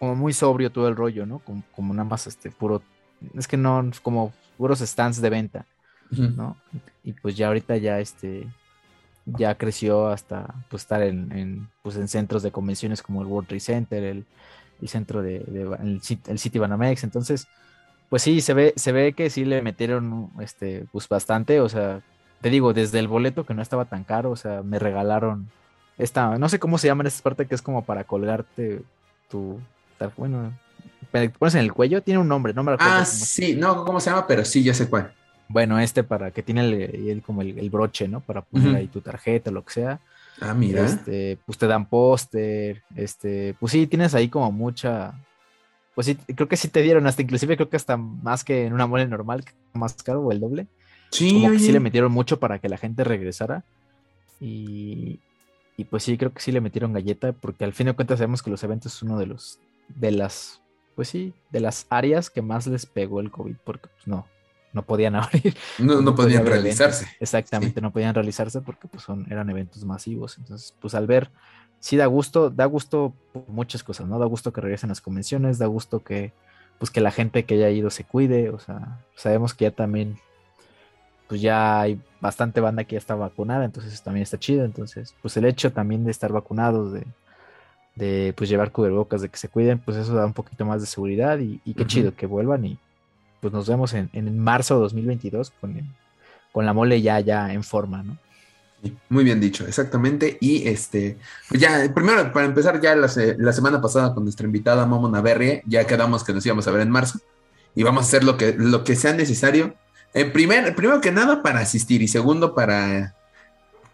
como muy sobrio todo el rollo, ¿no? Como, como, nada más este puro es que no, como puros stands de venta, ¿no? Y pues ya ahorita ya este, ya creció hasta pues estar en, en, pues, en centros de convenciones como el World Trade Center, el, el centro de, el, el, City Banamex, entonces, pues sí, se ve, se ve que sí le metieron este, pues bastante, o sea, te digo, desde el boleto que no estaba tan caro, o sea, me regalaron esta, no sé cómo se llama en esta parte que es como para colgarte tu, bueno, pones en el cuello, tiene un nombre, no me Ah, sí, no, ¿cómo se llama? Pero sí, ya sé cuál. Bueno, este para que tiene el, como el, broche, ¿no? Para poner ahí tu tarjeta, lo que sea. Ah, mira. Este, pues te dan póster, este, pues sí, tienes ahí como mucha, pues sí, creo que sí te dieron, hasta inclusive creo que hasta más que en una mole normal, más caro o el doble. Sí, como que sí le metieron mucho para que la gente regresara. Y, y pues sí, creo que sí le metieron galleta, porque al fin de cuentas sabemos que los eventos es uno de los, de las, pues sí, de las áreas que más les pegó el COVID, porque pues no, no podían abrir. No, no, podían realizarse. Exactamente, no podían realizarse porque pues son, eran eventos masivos. Entonces, pues al ver, sí da gusto, da gusto por muchas cosas, ¿no? Da gusto que regresen las convenciones, da gusto que, pues que la gente que haya ido se cuide, o sea, sabemos que ya también pues ya hay bastante banda que ya está vacunada, entonces también está chido. Entonces, pues el hecho también de estar vacunados, de, de pues llevar cubrebocas, de que se cuiden, pues eso da un poquito más de seguridad y, qué chido que vuelvan y pues nos vemos en, en marzo de 2022 con, con la mole ya, ya en forma, ¿no? Muy bien dicho, exactamente. Y este, pues ya, primero, para empezar, ya la, la, semana pasada con nuestra invitada Momo Naverrie, ya quedamos que nos íbamos a ver en marzo y vamos a hacer lo que, lo que sea necesario en primer, primero que nada para asistir y segundo para,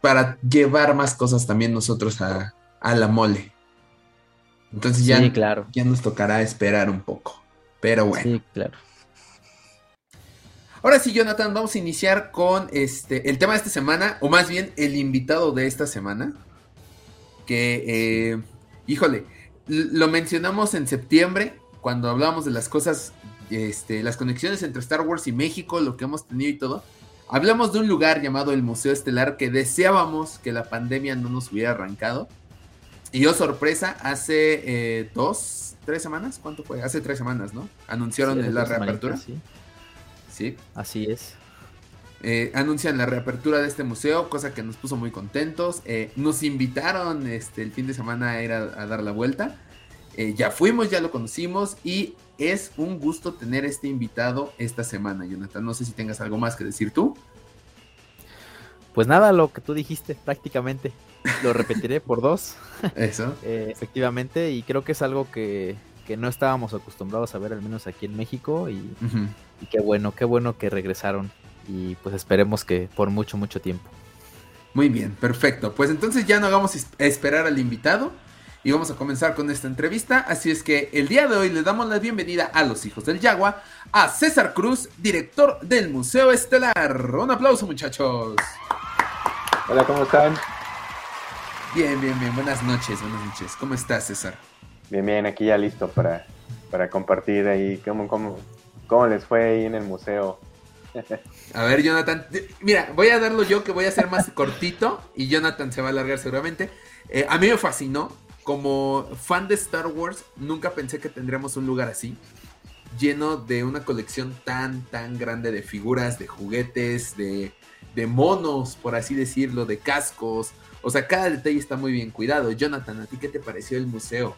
para llevar más cosas también nosotros a, la mole. Entonces ya, claro. ya nos tocará esperar un poco. Pero bueno. Sí, claro. Ahora sí, Jonathan, vamos a iniciar con este el tema de esta semana, o más bien el invitado de esta semana. Que, eh, híjole, lo mencionamos en septiembre, cuando hablábamos de las cosas este, las conexiones entre Star Wars y México, lo que hemos tenido y todo. Hablamos de un lugar llamado el Museo Estelar que deseábamos que la pandemia no nos hubiera arrancado. Y yo, sorpresa, hace eh, dos, tres semanas, ¿cuánto fue? Hace tres semanas, ¿no? Anunciaron la reapertura. Sí. Así es. Eh, anuncian la reapertura de este museo, cosa que nos puso muy contentos. Eh, nos invitaron este, el fin de semana a ir a, dar la vuelta. Ya fuimos, ya lo conocimos y es un gusto tener este invitado esta semana, Jonathan. No sé si tengas algo más que decir tú. Pues nada, lo que tú dijiste prácticamente. Lo repetiré por dos. Eso. Eh, efectivamente, y creo que es algo que, no estábamos acostumbrados a ver, al menos aquí en México. Y, y qué bueno, qué bueno que regresaron. Y pues esperemos que por mucho, mucho tiempo. Muy bien, perfecto. Pues entonces ya no hagamos esperar al invitado y vamos a comenzar con esta entrevista. Así es que el día de hoy le damos la bienvenida a los hijos del Yagua, a César Cruz, director del Museo Estelar. Un aplauso, muchachos. Hola, ¿cómo están? Bien, bien, bien. Buenas noches, buenas noches. ¿Cómo estás, César? Bien, bien, aquí ya listo para, para compartir ahí cómo, cómo, cómo les fue ahí en el museo. A ver, Jonathan, mira, voy a darlo yo que voy a ser más cortito y Jonathan se va a alargar seguramente. Eh, a mí me fascinó, como fan de Star Wars, nunca pensé que tendríamos un lugar así, lleno de una colección tan, tan grande de figuras, de juguetes, de, de monos, por así decirlo, de cascos. O sea, cada detalle está muy bien cuidado. Jonathan, ¿a ti qué te pareció el museo?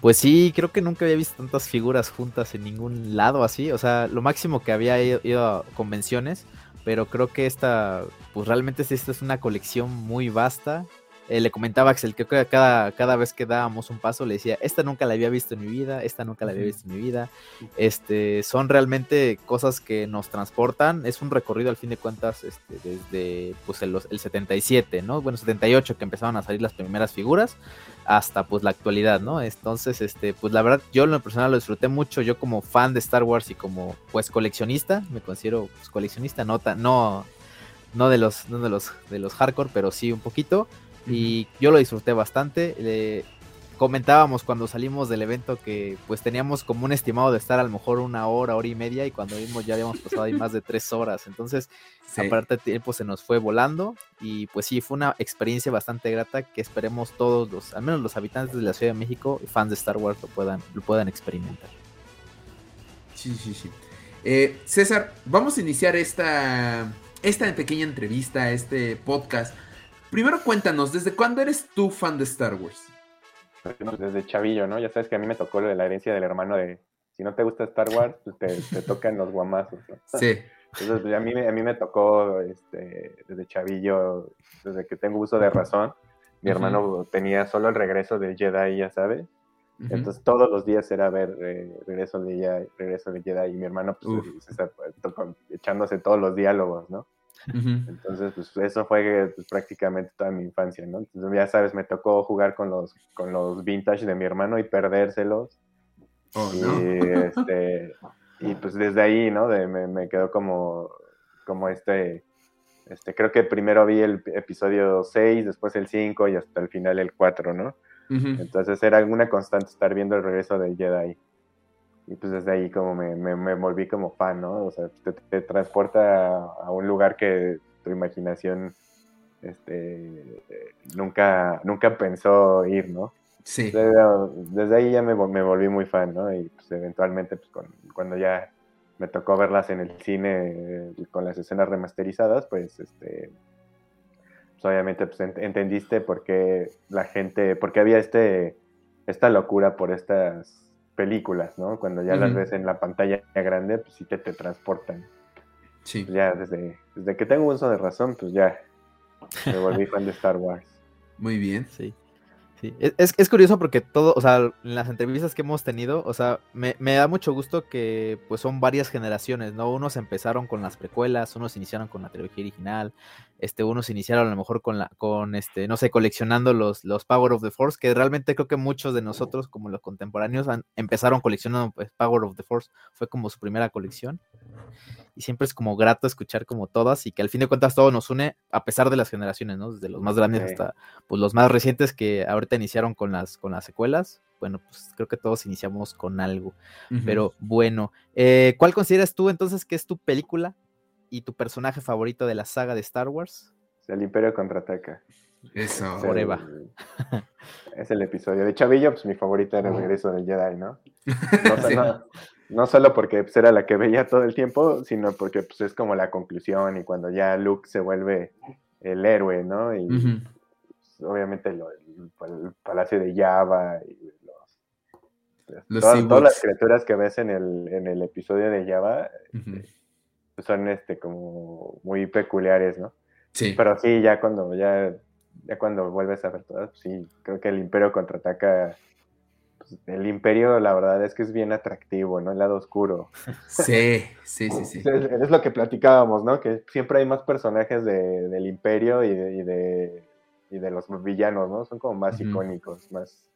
Pues sí, creo que nunca había visto tantas figuras juntas en ningún lado así. O sea, lo máximo que había ido, a convenciones, pero creo que esta, pues realmente esta es una colección muy vasta eh, le comentaba a Axel que cada, cada vez que dábamos un paso le decía, esta nunca la había visto en mi vida, esta nunca la había visto en mi vida. Este, son realmente cosas que nos transportan. Es un recorrido al fin de cuentas este, desde pues, el, el 77, ¿no? Bueno, 78 que empezaron a salir las primeras figuras hasta pues la actualidad, ¿no? Entonces, este, pues la verdad, yo en lo personal lo disfruté mucho, yo como fan de Star Wars y como pues coleccionista, me considero pues, coleccionista, no, no, no de los, no de los, de los hardcore, pero sí un poquito. Y yo lo disfruté bastante. comentábamos cuando salimos del evento que pues teníamos como un estimado de estar a lo mejor una hora, hora y media y cuando vimos ya habíamos pasado ahí más de tres horas. Entonces, aparte de tiempo se nos fue volando y pues sí, fue una experiencia bastante grata que esperemos todos los, al menos los habitantes de la Ciudad de México y fans de Star Wars lo puedan, lo puedan experimentar. Sí, sí, sí. Eh, César, vamos a iniciar esta, esta pequeña entrevista, este podcast. Primero cuéntanos, ¿desde cuándo eres tú fan de Star Wars? Desde chavillo, ¿no? Ya sabes que a mí me tocó lo de la herencia del hermano de, si no te gusta Star Wars, pues te, te tocan los guamazos. ¿no? Sí. Entonces, pues, a, mí, a mí me tocó este, desde chavillo, desde que tengo uso de razón. Mi hermano tenía solo el regreso del Jedi, ya sabes. Entonces todos los días era ver eh, regreso de Jedi, regreso de Jedi y mi hermano pues, se tocó- echándose todos los diálogos, ¿no? Entonces pues eso fue pues, prácticamente toda mi infancia, ¿no? Entonces ya sabes, me tocó jugar con los con los vintage de mi hermano y perdérselos Oh, y no. este y pues desde ahí, ¿no? De- me, me quedó como como este este creo que primero vi el episodio 6, después el 5 y hasta el final el 4, ¿no? Entonces era una constante estar viendo el regreso del Jedi. Y pues desde ahí como me, me, me volví como fan, ¿no? O sea, te, te transporta a, a un lugar que tu imaginación este, nunca, nunca pensó ir, ¿no? Sí. Desde, desde ahí ya me, me volví muy fan, ¿no? Y pues eventualmente pues, con- cuando ya me tocó verlas en el cine eh, con las escenas remasterizadas, pues este pues, obviamente pues, ent- entendiste por qué la gente, por qué había este esta locura por estas películas, ¿no? Cuando ya las ves en la pantalla grande, pues sí te, te transportan. Sí. Pues, ya desde, desde que tengo uso de razón, pues ya me volví fan de Star Wars. Muy bien. Sí. Sí. Es, es- curioso porque todo, o sea, en las entrevistas que hemos tenido, o sea, me, me da mucho gusto que pues son varias generaciones, ¿no? Unos empezaron con las precuelas, unos iniciaron con la trilogía original, este, unos iniciaron a lo mejor con la, con este, no sé, coleccionando los, los Power of the Force, que realmente creo que muchos de nosotros, como los contemporáneos, han- empezaron coleccionando pues, Power of the Force, fue como su primera colección. Y siempre es como grato escuchar como todas y que al fin de cuentas todo nos une a pesar de las generaciones, ¿no? Desde los más grandes hasta pues los más recientes que ahorita iniciaron con las con las secuelas. Bueno, pues creo que todos iniciamos con algo. Pero bueno, eh, ¿cuál consideras tú entonces que es tu película y tu personaje favorito de la saga de Star Wars? El Imperio contraataca. Eso. Es el- Eva. Es el episodio. De Chavillo, pues mi favorita era el regreso del Jedi, ¿no? No, Sí. no- no solo porque pues, era la que veía todo el tiempo, sino porque pues, es como la conclusión y cuando ya Luke se vuelve el héroe, ¿no? Y pues, obviamente lo- el, el palacio de Java y los, Los todas, todas las criaturas que ves en el, en el episodio de Java Ujú. pues, son este como muy peculiares, ¿no? Sí. Pero sí, ya cuando ya, ya cuando vuelves a ver todas, pues sí, creo que el Imperio contraataca. El Imperio, la verdad es que es bien atractivo, ¿no? El lado oscuro. Sí, sí, sí, sí. Es, es lo que platicábamos, ¿no? Que siempre hay más personajes de- del Imperio y de, y de, y de los villanos, ¿no? Son como más icónicos, más.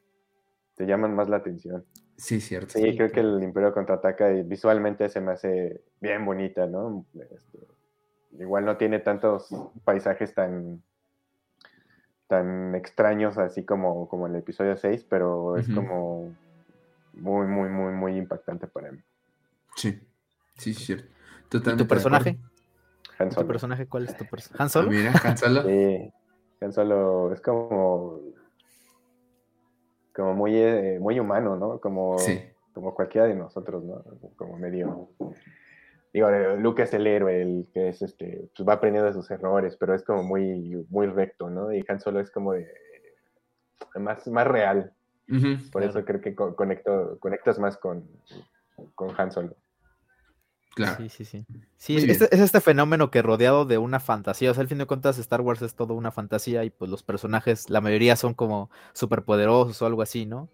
te llaman más la atención. Sí, cierto. Sí, creo que el Imperio contraataca y visualmente se me hace bien bonita, ¿no? Este, igual no tiene tantos paisajes tan tan extraños así como, como el episodio 6, pero es como muy, muy, muy, muy impactante para mí. Sí, sí, sí, cierto. ¿Y Totalmente tu personaje? ¿Tu personaje cuál es tu personaje? ¿Han. Solo? Mira, Han Solo. Sí, Han Solo es como como muy, eh, muy humano, ¿no? Como, Sí. como cualquiera de nosotros, ¿no? Como medio... Digo, Luke es el héroe, el que es este, pues va aprendiendo de sus errores, pero es como muy, muy recto, ¿no? Y Han Solo es como de más, más real. Por Claro. eso creo que co- conecto, conectas más con, con Han Solo. Claro. Sí, sí, sí. Sí, es este, es este fenómeno que rodeado de una fantasía. O sea, al fin de cuentas, Star Wars es todo una fantasía y pues los personajes, la mayoría son como superpoderosos o algo así, ¿no?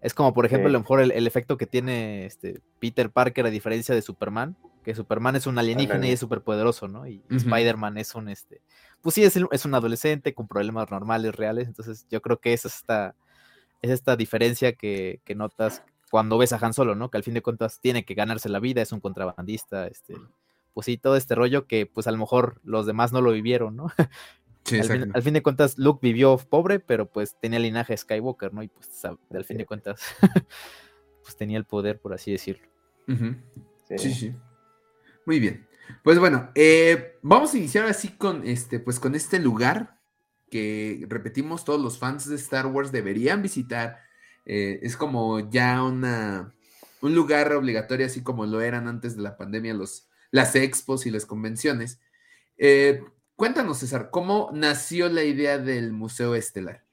Es como, por ejemplo, Sí. a lo mejor el, el efecto que tiene este Peter Parker a diferencia de Superman, que Superman es un alienígena y es superpoderoso, ¿no? Y Ujú. Spider-Man es un, este, pues sí, es, el- es un adolescente con problemas normales, reales. Entonces, yo creo que es esta, es esta diferencia que, que notas cuando ves a Han Solo, ¿no? Que al fin de cuentas tiene que ganarse la vida, es un contrabandista, este, pues sí, todo este rollo que pues a lo mejor los demás no lo vivieron, ¿no? Sí, al, fin, exacto. al fin de cuentas Luke vivió pobre, pero pues tenía linaje Skywalker, ¿no? Y pues al fin de cuentas pues tenía el poder, por así decirlo. Sí, sí. Muy bien. Pues bueno, eh, vamos a iniciar así con este, pues con este lugar que repetimos, todos los fans de Star Wars deberían visitar. Eh, es como ya una, un lugar obligatorio, así como lo eran antes de la pandemia los, las expos y las convenciones. Eh, cuéntanos, César, ¿cómo nació la idea del Museo Estelar?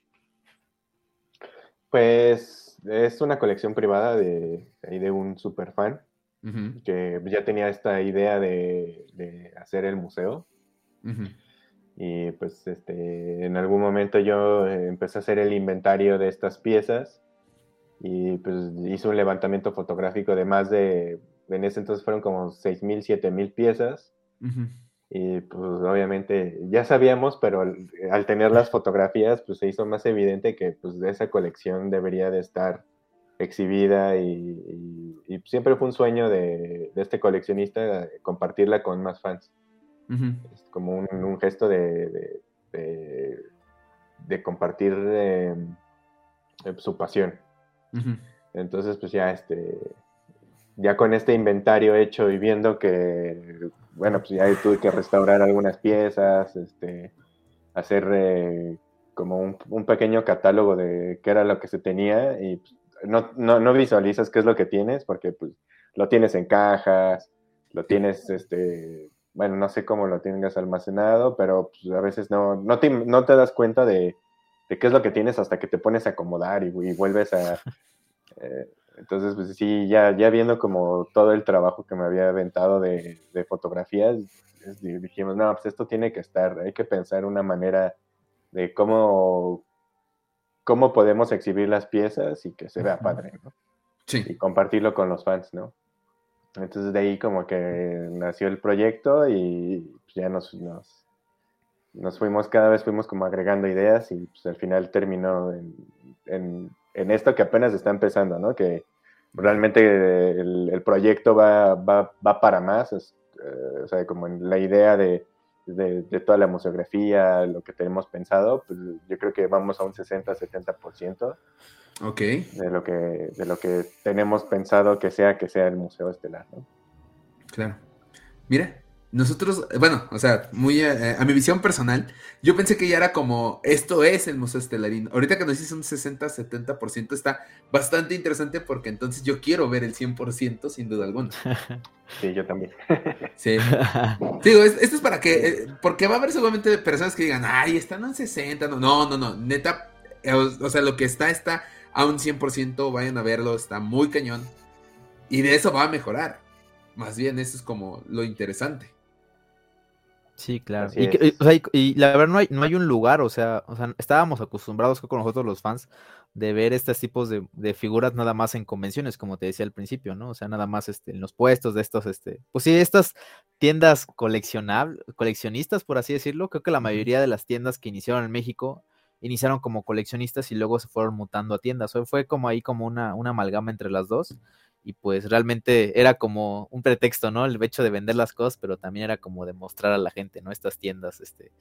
Pues es una colección privada de, de un fan que ya tenía esta idea de, hacer el museo. Y pues este, en algún momento yo empecé a hacer el inventario de estas piezas y pues hice un levantamiento fotográfico de más de, en ese entonces fueron como 6.000, 7.000 piezas. Y pues obviamente ya sabíamos, pero al, tener las fotografías, pues se hizo más evidente que pues esa colección debería de estar exhibida y, siempre fue un sueño de, este coleccionista compartirla con más fans. Es como un, gesto de, de, compartir em, su pasión. Entonces, pues ya este, ya con este inventario hecho y viendo que, bueno, pues ya tuve que restaurar algunas piezas, este, hacer eh, como un, pequeño catálogo de qué era lo que se tenía y pues, no, no, visualizas qué es lo que tienes porque pues lo tienes en cajas, lo tienes, este, bueno, no sé cómo lo tengas almacenado, pero pues, a veces no, no, te, no te das cuenta de, qué es lo que tienes hasta que te pones a acomodar y, vuelves a... Eh, entonces, pues sí, ya, ya viendo como todo el trabajo que me había aventado de, fotografías, dijimos, no, pues esto tiene que estar, hay que pensar una manera de cómo, cómo podemos exhibir las piezas y que se vea padre, ¿no? Sí. Y compartirlo con los fans, ¿no? Entonces de ahí como que nació el proyecto y pues, ya nos, nos, nos, fuimos, cada vez fuimos como agregando ideas y pues al final terminó en en esto que apenas está empezando, ¿no? Que realmente el, proyecto va, va, va, para más, eh, o sea, como en la idea de, de, toda la museografía, lo que tenemos pensado, pues yo creo que vamos a un 60-70%. Ok. De lo, que, de lo que tenemos pensado que sea que sea el Museo Estelar, ¿no? Claro. Mira, nosotros, bueno, o sea, muy eh, a, mi visión personal, yo pensé que ya era como, esto es el Museo Estelarín. Ahorita que nos dices un 60-70% está bastante interesante porque entonces yo quiero ver el 100% sin duda alguna. Sí, yo también. Sí. Digo, esto es para que, eh, porque va a haber seguramente personas que digan, ay, están en 60, no, no, no, no, neta, eh, o, sea, lo que está está a un 100%, vayan a verlo, está muy cañón. Y de eso va a mejorar. Más bien, eso es como lo interesante. Sí, claro. Y, la verdad no hay, no hay un lugar, o sea, o sea, estábamos acostumbrados con nosotros los fans de ver estos tipos de, figuras nada más en convenciones, como te decía al principio, ¿no? O sea, nada más este, en los puestos de estos, este, pues sí, estas tiendas coleccionables, coleccionistas, por así decirlo, creo que la mayoría de las tiendas que iniciaron en México iniciaron como coleccionistas y luego se fueron mutando a tiendas. O fue como ahí como una, una amalgama entre las dos y pues realmente era como un pretexto, ¿no? El hecho de vender las cosas, pero también era como de mostrar a la gente, ¿no? Estas tiendas, este,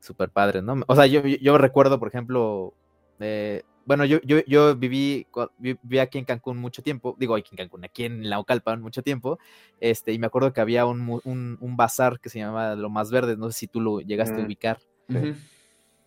súper padres, ¿no? O sea, yo, yo recuerdo, por ejemplo, eh, bueno, yo, yo, yo viví, viví aquí en Cancún mucho tiempo, digo aquí en Cancún, aquí en Laucalpan mucho tiempo, este, y me acuerdo que había un, un, bazar que se llamaba Lo Más Verde, no sé si tú lo llegaste a mm, ubicar.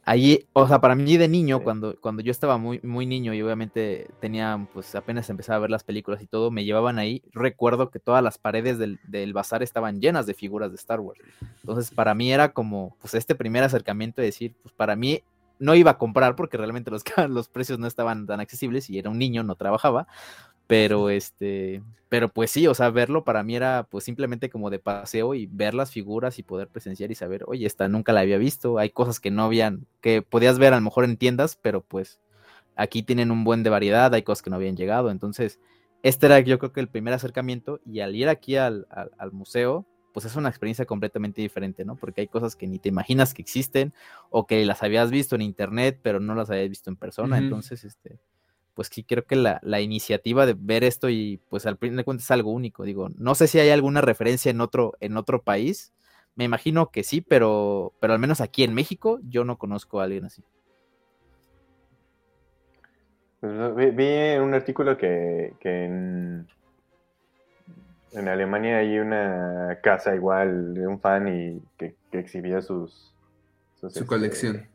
Ahí, o sea, para mí de niño, cuando, cuando yo estaba muy, muy niño y obviamente tenía, pues apenas empezaba a ver las películas y todo, me llevaban ahí. Recuerdo que todas las paredes del, del bazar estaban llenas de figuras de Star Wars. Entonces, para mí era como, pues este primer acercamiento de decir, pues para mí no iba a comprar porque realmente los, los precios no estaban tan accesibles y era un niño, no trabajaba, pero este, pero pues sí, o sea, verlo para mí era pues simplemente como de paseo y ver las figuras y poder presenciar y saber, oye, esta nunca la había visto, hay cosas que no habían, que podías ver a lo mejor en tiendas, pero pues aquí tienen un buen de variedad, hay cosas que no habían llegado, entonces este era yo creo que el primer acercamiento y al ir aquí al, al, museo, pues es una experiencia completamente diferente, ¿no? Porque hay cosas que ni te imaginas que existen o que las habías visto en internet, pero no las habías visto en persona, entonces, este, pues sí creo que la, iniciativa de ver esto y pues al fin de cuentas es algo único. Digo, no sé si hay alguna referencia en otro, en otro país. Me imagino que sí, pero, pero al menos aquí en México yo no conozco a alguien así. Pues, vi, un artículo que, en, Alemania hay una casa igual de un fan y que, exhibía sus, su colección. Este,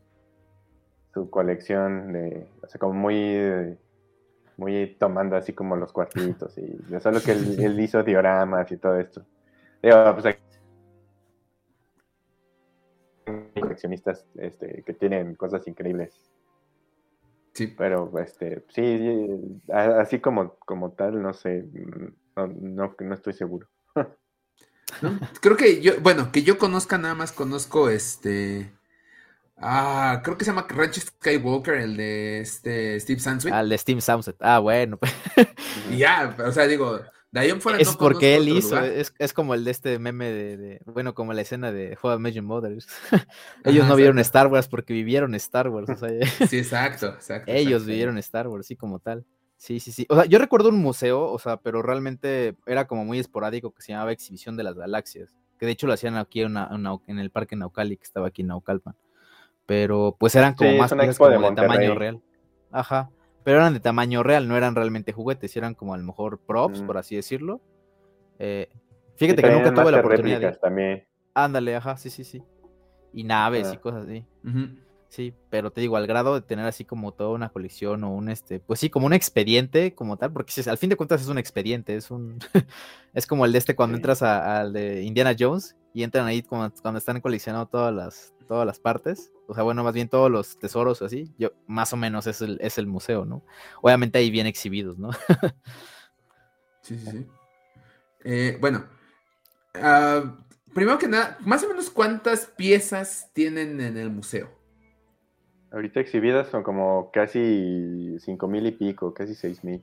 su colección de, o sea, como muy muy tomando así como los cuartitos y eso es lo que él, hizo dioramas y todo esto. Digo, pues hay coleccionistas este, que tienen cosas increíbles. Sí. Pero, este, sí, así como, como tal, no sé, no, no, estoy seguro. Creo que yo, bueno, que yo conozca nada más conozco este Ah, creo que se llama Ranch Skywalker, el de este Steve Sansweet. Ah, el de Steve Sansweet. Ah, bueno. ya, o sea, digo, de ahí en fuera Es porque él hizo, es, es, como el de este meme de, bueno, como la escena de How I Mothers. Ellos no vieron Star Wars porque vivieron Star Wars. O sea, sí, exacto, exacto. Ellos vivieron Star Wars, sí, como tal. Sí, sí, sí. O sea, yo recuerdo un museo, o sea, pero realmente era como muy esporádico que se llamaba Exhibición de las Galaxias. Que de hecho lo hacían aquí en, en el Parque Naucali, que estaba aquí en Naucalpan pero pues eran como más de, tamaño real. Ajá, pero eran de tamaño real, no eran realmente juguetes, eran como a lo mejor props, por así decirlo. Eh, fíjate que nunca tuve la oportunidad de... también. Ándale, ajá, sí, sí, sí. Y naves y cosas así. Sí, pero te digo, al grado de tener así como toda una colección o un este, pues sí, como un expediente como tal, porque al fin de cuentas es un expediente, es un es como el de este cuando entras al de Indiana Jones y entran ahí cuando, cuando están coleccionando todas las, todas las partes o sea, bueno, más bien todos los tesoros así, yo más o menos es el, es el museo, ¿no? Obviamente ahí bien exhibidos, ¿no? sí, sí, sí. Eh, bueno, ah, primero que nada, más o menos cuántas piezas tienen en el museo. Ahorita exhibidas son como casi cinco mil y pico, casi seis mil.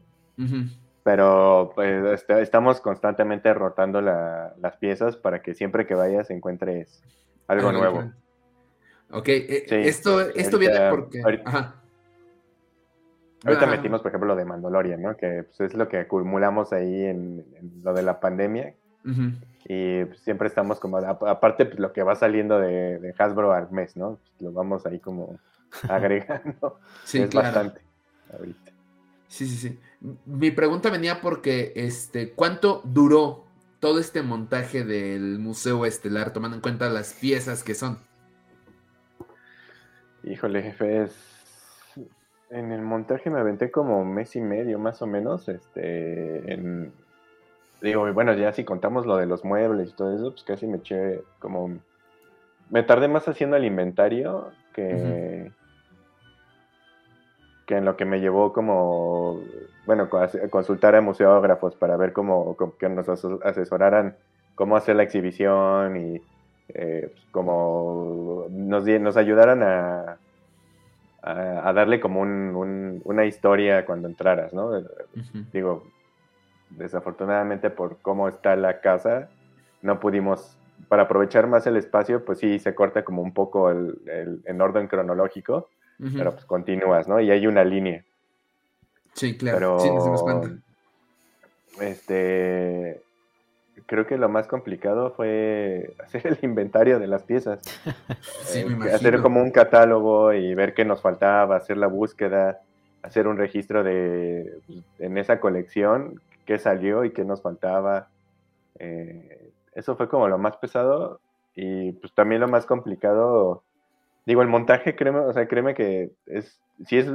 Pero pues, este, estamos constantemente rotando las piezas para que siempre que vayas encuentres algo nuevo. Ok, eh, esto, esto viene porque... Ahorita, metimos, por ejemplo, lo de Mandalorian, ¿no? Que pues, es lo que acumulamos ahí en, lo de la pandemia. Y pues, siempre estamos como, aparte pues, lo que va saliendo de, Hasbro al mes, ¿no? Pues, lo vamos ahí como agregando. sí, es bastante ahorita. Sí, sí, sí. Mi pregunta venía porque, este, ¿cuánto duró todo este montaje del Museo Estelar, tomando en cuenta las piezas que son? Híjole, jefe, en el montaje me aventé como un mes y medio más o menos. Este, en... digo, bueno, ya si contamos lo de los muebles y todo eso, pues casi me eché como. Me tardé más haciendo el inventario que. Que en lo que me llevó como. Bueno, consultar a museógrafos para ver cómo, que nos asesoraran cómo hacer la exhibición y eh, pues, como nos, nos ayudaran a, a, darle como una historia cuando entraras, ¿no? Digo, desafortunadamente por cómo está la casa, no pudimos, para aprovechar más el espacio, pues sí, se corta como un poco el, en orden cronológico, pero pues continúas, ¿no? Y hay una línea. Sí, claro. sí, Este, creo que lo más complicado fue hacer el inventario de las piezas. sí, me eh, hacer como un catálogo y ver qué nos faltaba, hacer la búsqueda, hacer un registro de pues, en esa colección, qué salió y qué nos faltaba. Eh, eso fue como lo más pesado y pues también lo más complicado Digo, el montaje, créeme, o sea, créeme que es, sí es,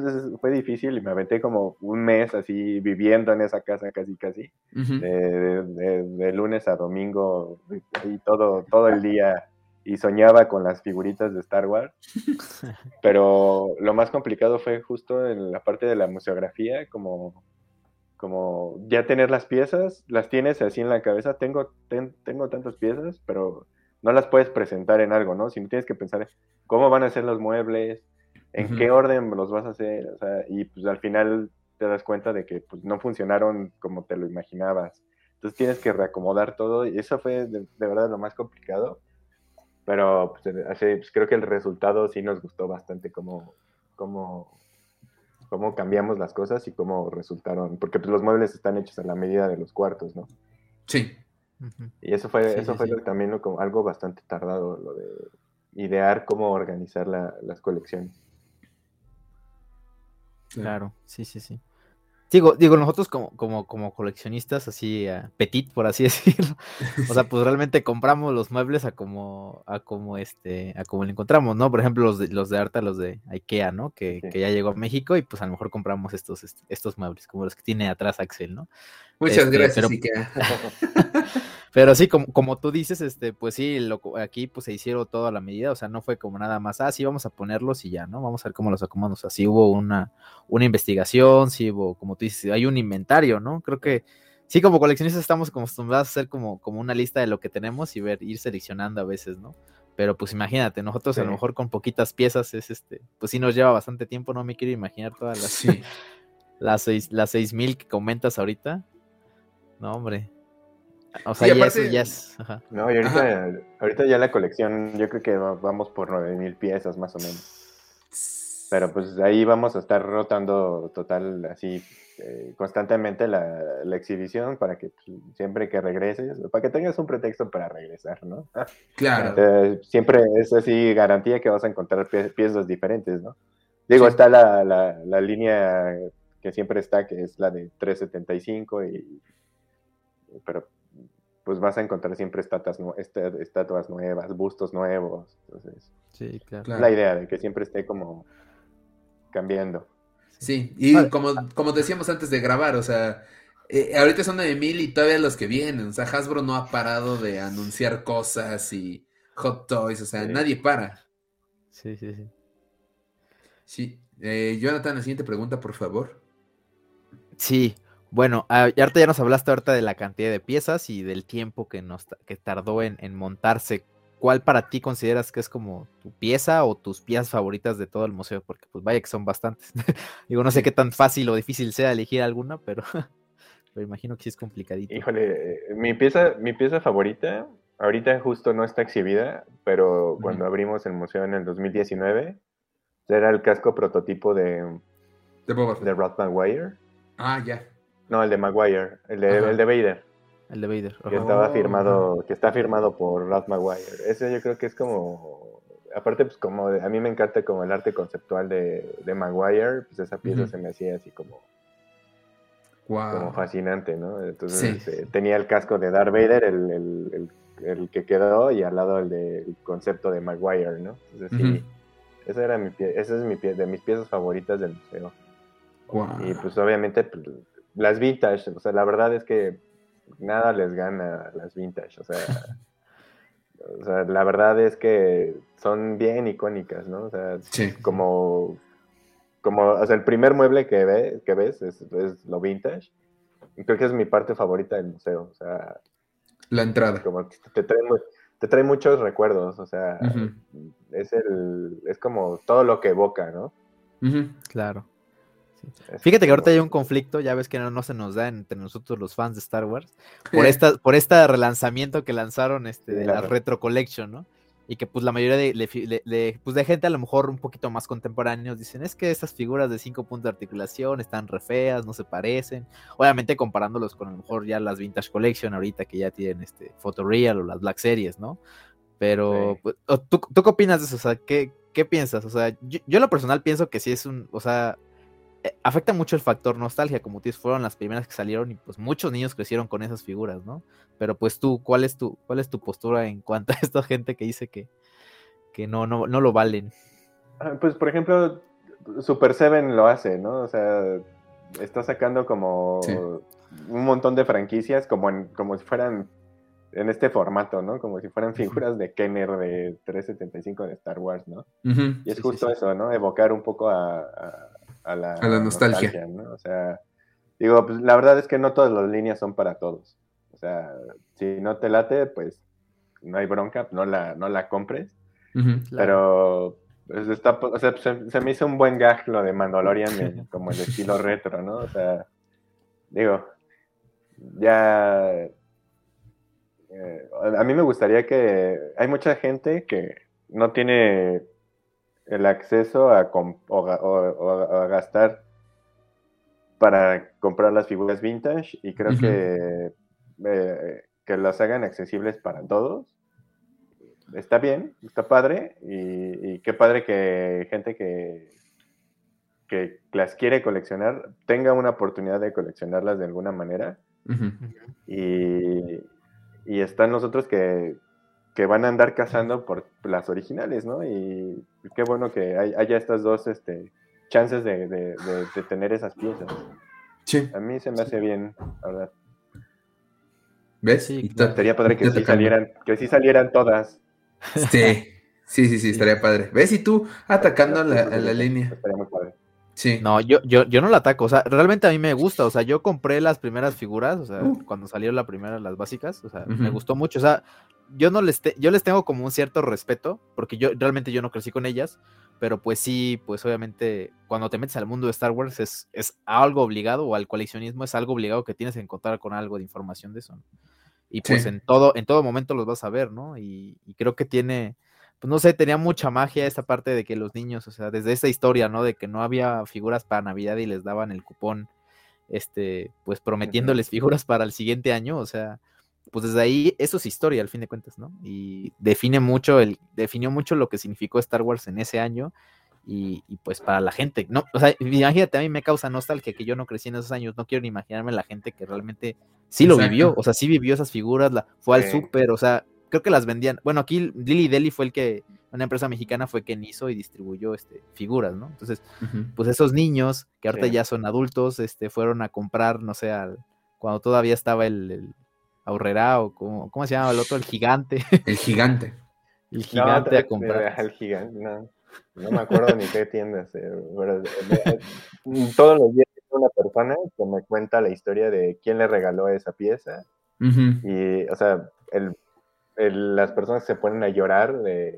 fue difícil y me aventé como un mes así viviendo en esa casa casi casi, de, lunes a domingo y todo, todo el día y soñaba con las figuritas de Star Wars. Pero lo más complicado fue justo en la parte de la museografía, como, como ya tener las piezas, las tienes así en la cabeza, tengo, tengo tantas piezas, pero no las puedes presentar en algo, ¿no? Sino tienes que pensar cómo van a ser los muebles, en qué orden los vas a hacer, o sea, y pues al final te das cuenta de que pues, no funcionaron como te lo imaginabas. Entonces tienes que reacomodar todo y eso fue de, verdad lo más complicado. Pero pues, pues, creo que el resultado sí nos gustó bastante cómo, cómo, cómo cambiamos las cosas y cómo resultaron, porque pues, los muebles están hechos a la medida de los cuartos, ¿no? Sí, y eso fue, eso fue también como algo bastante tardado, lo de idear cómo organizar las colecciones. Claro, sí, sí, sí. Digo, digo, nosotros como, como, como coleccionistas, así, petit, por así decirlo, o sea, pues realmente compramos los muebles a como, a como este, a como lo encontramos, ¿no? Por ejemplo, los de, los de Arta, los de Ikea, ¿no? Que, que, ya llegó a México y pues a lo mejor compramos estos, estos muebles, como los que tiene atrás Axel, ¿no? Muchas este, gracias, Ikea. Pero sí, como, como tú dices, este, pues sí, lo, aquí pues se hicieron todo a la medida, o sea, no fue como nada más, ah, sí, vamos a ponerlos y ya, ¿no? Vamos a ver cómo los acomodamos. O sea, sí hubo una, una investigación, sí hubo, como tú dices, hay un inventario, ¿no? Creo que sí, como coleccionistas estamos acostumbrados a hacer como, como una lista de lo que tenemos y ver, ir seleccionando a veces, ¿no? Pero pues imagínate, nosotros a lo mejor con poquitas piezas es este, pues sí nos lleva bastante tiempo, no me quiero imaginar todas las, sí. las seis, las seis mil que comentas ahorita. No, hombre. O sea, ya, es. No, y ahorita, ahorita, ya la colección, yo creo que vamos por 9000 piezas más o menos. Pero pues ahí vamos a estar rotando total, así, eh, constantemente la, la, exhibición para que pues, siempre que regreses, para que tengas un pretexto para regresar, ¿no? Claro. Eh, siempre es así garantía que vas a encontrar piezas diferentes, ¿no? Digo, está la, la, la línea que siempre está, que es la de 375 y pero pues vas a encontrar siempre estatuas, estatuas nuevas, bustos nuevos. Entonces, sí, claro. la idea de que siempre esté como cambiando. Sí, y como, como decíamos antes de grabar, o sea, eh, ahorita son de mil y todavía los que vienen. O sea, Hasbro no ha parado de anunciar cosas y hot toys, o sea, nadie para. Sí, sí, sí. Sí. Eh, Jonathan, la siguiente pregunta, por favor. Sí, bueno, ah, ahorita ya nos hablaste ahorita de la cantidad de piezas y del tiempo que, nos, que tardó en, montarse. ¿Cuál para ti consideras que es como tu pieza o tus piezas favoritas de todo el museo? Porque pues vaya que son bastantes. Digo, no sé qué tan fácil o difícil sea elegir alguna, pero, pero imagino que sí es complicadito. Híjole, mi pieza, mi pieza favorita, ahorita justo no está exhibida, pero cuando abrimos el museo en el 2019, era el casco prototipo de, de, de Rod. Ah, ya. No, el de Maguire, el de, el de Vader. El de Vader. Que estaba firmado, que está firmado por Ralph Maguire. Ese yo creo que es como, aparte pues como, a mí me encanta como el arte conceptual de, de Maguire, pues esa pieza se me hacía así como, como fascinante, ¿no? Entonces este, tenía el casco de Darth Vader, el, el, el, que quedó, y al lado el del concepto de Maguire, ¿no? Entonces sí, esa era mi pie, esa es mi pie, de mis piezas favoritas del museo. Y pues obviamente pues, las vintage, o sea, la verdad es que nada les gana las vintage, o sea, o sea, la verdad es que son bien icónicas, ¿no? O sea, como, como, o sea, el primer mueble que, ve, que ves es, lo vintage, y creo que es mi parte favorita del museo, o sea, la entrada. Como te trae, te trae muchos recuerdos, o sea, es el, es como todo lo que evoca, ¿no? Claro. Fíjate que ahorita hay un conflicto, ya ves que no, se nos da entre nosotros los fans de Star Wars, por esta, por este relanzamiento que lanzaron este, de la Retro Collection, ¿no? Y que pues la mayoría de, pues, de gente a lo mejor un poquito más contemporáneos dicen, es que estas figuras de cinco puntos de articulación están re feas, no se parecen. Obviamente comparándolos con a lo mejor ya las Vintage Collection ahorita que ya tienen este Photoreal o las Black Series, ¿no? Pero, pues, ¿tú, ¿tú, qué opinas de eso? O sea, ¿qué, qué piensas? O sea, yo, yo lo personal pienso que sí es un, o sea, afecta mucho el factor nostalgia, como tú dices, fueron las primeras que salieron y pues muchos niños crecieron con esas figuras, ¿no? Pero pues tú, ¿cuál es tu, cuál es tu postura en cuanto a esta gente que dice que, que no, no, no lo valen? Ah, pues por ejemplo, Super Seven lo hace, ¿no? O sea, está sacando como un montón de franquicias como, en, como si fueran en este formato, ¿no? Como si fueran figuras de Kenner de 375 de Star Wars, ¿no? y es justo eso, ¿no? Evocar un poco a a la, nostalgia. ¿no? O sea, digo, pues la verdad es que no todas las líneas son para todos. O sea, si no te late, pues no hay bronca, no la, no la compres. Pero pues, está, o sea, se, me hizo un buen gag lo de Mandalorian, como el estilo retro, ¿no? O sea, digo, ya... Eh, a mí me gustaría que... Hay mucha gente que no tiene el acceso a, o, gastar para comprar las figuras vintage y creo que eh, que las hagan accesibles para todos. Está bien, está padre y, qué padre que gente que que las quiere coleccionar tenga una oportunidad de coleccionarlas de alguna manera. y, y están los otros que, que van a andar cazando por las originales, ¿no? Y qué bueno que haya estas dos este, chances de, tener esas piezas. Sí. A mí se me hace bien, la verdad. ¿Ves? Sí, Estaría padre que sí, salieran, que sí salieran todas. Sí, sí, sí, sí, estaría padre. ¿Ves? Y tú atacando a la, la línea. Estaría muy padre. Sí. No, yo, yo, yo no la ataco. O sea, realmente a mí me gusta. O sea, yo compré las primeras figuras, o sea, uh. cuando salieron la primera, las básicas. O sea, me gustó mucho. O sea, yo no les, yo les tengo como un cierto respeto, porque yo realmente yo no crecí con ellas. Pero pues sí, pues obviamente cuando te metes al mundo de Star Wars es, es algo obligado, o al coleccionismo es algo obligado que tienes que encontrar con algo de información de eso. Y pues en todo, en todo momento los vas a ver, ¿no? y creo que tiene, pues no sé, tenía mucha magia esta parte de que los niños, o sea, desde esa historia, ¿no? De que no había figuras para Navidad y les daban el cupón, este, pues prometiéndoles figuras para el siguiente año, o sea, pues desde ahí eso es historia al fin de cuentas, ¿no? Y define mucho, el, definió mucho lo que significó Star Wars en ese año y, pues para la gente, no, o sea, imagínate, a mí me causa nostalgia que yo no crecí en esos años, no quiero ni imaginarme la gente que realmente sí lo vivió, o sea, sí vivió esas figuras, la, fue al súper, o sea, creo que las vendían. Bueno, aquí Lily Deli fue el que, una empresa mexicana fue quien hizo y distribuyó este, figuras, ¿no? Entonces, pues esos niños que ahorita ya son adultos, este, fueron a comprar, no sé, cuando todavía estaba el, el Aurrera o como, ¿cómo se llama el otro? El gigante. El gigante. el gigante a comprar. El gigante, no. No me acuerdo ni qué tiendas. Eh, eh, todos los días una persona que me cuenta la historia de quién le regaló esa pieza. Y, o sea, el las personas se ponen a llorar de,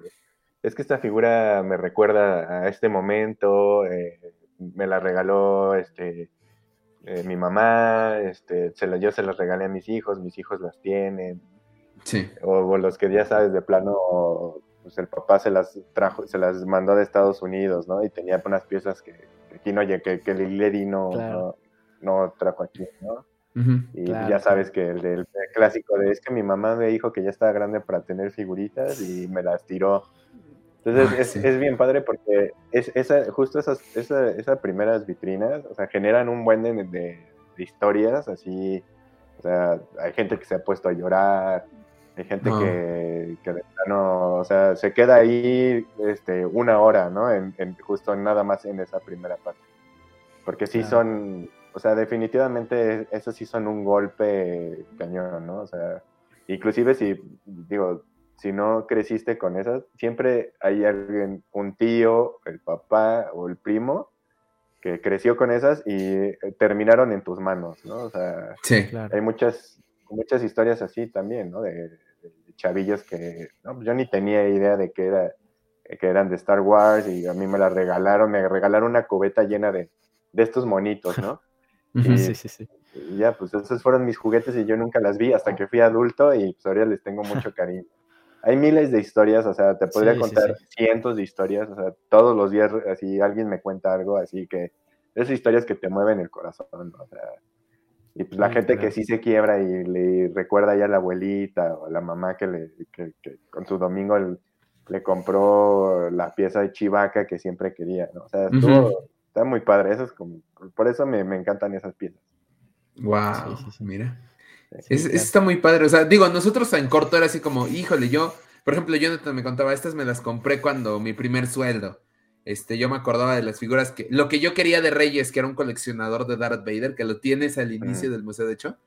es que esta figura me recuerda a este momento, eh, me la regaló este, eh, mi mamá, este, se la, yo se las regalé a mis hijos, mis hijos las tienen. Sí. O, los que ya sabes de plano, pues el papá se las trajo, se las mandó de Estados Unidos, ¿no? Y tenía unas piezas que, aquí no, que, que Lady no, no, no trajo aquí, ¿no? Y ya sabes que el clásico de es que mi mamá me dijo que ya estaba grande para tener figuritas y me las tiró. Entonces es, es, bien padre porque es, esa, justo esas, esas primeras vitrinas, o sea, generan un buen de, de, historias, así, o sea, hay gente que se ha puesto a llorar, hay gente que, que no, o sea, se queda ahí este, una hora, ¿no? En, justo nada más en esa primera parte. Porque sí son, o sea, definitivamente esos sí son un golpe cañón, ¿no? O sea, inclusive si, digo, si no creciste con esas, siempre hay alguien, un tío, el papá o el primo, que creció con esas y eh, terminaron en tus manos, ¿no? O sea, sí, hay muchas, muchas historias así también, ¿no? De, chavillos que no, yo ni tenía idea de que, era, que eran de Star Wars y a mí me la regalaron, me regalaron una cubeta llena de, de estos monitos, ¿no? Sí, sí, sí. Y ya, pues esos fueron mis juguetes y yo nunca las vi hasta que fui adulto y pues ahora les tengo mucho cariño. Hay miles de historias, o sea, te podría contar cientos de historias, o sea, todos los días así alguien me cuenta algo, así que esas historias que te mueven el corazón, o sea, y pues la gente que sí se quiebra y le recuerda ya a la abuelita o a la mamá que, le, que, con su domingo le compró la pieza de chivaca que siempre quería, ¿no? O sea, estuvo, Está muy padre, eso es como, por eso me, encantan esas piezas. Wow, mira. es, está muy padre, o sea, digo, nosotros en corto era así como, híjole, yo, por ejemplo, Jonathan me contaba, estas me las compré cuando mi primer sueldo. Este, yo me acordaba de las figuras que, lo que yo quería de Reyes, que era un coleccionador de Darth Vader, que lo tienes al inicio del museo, de hecho.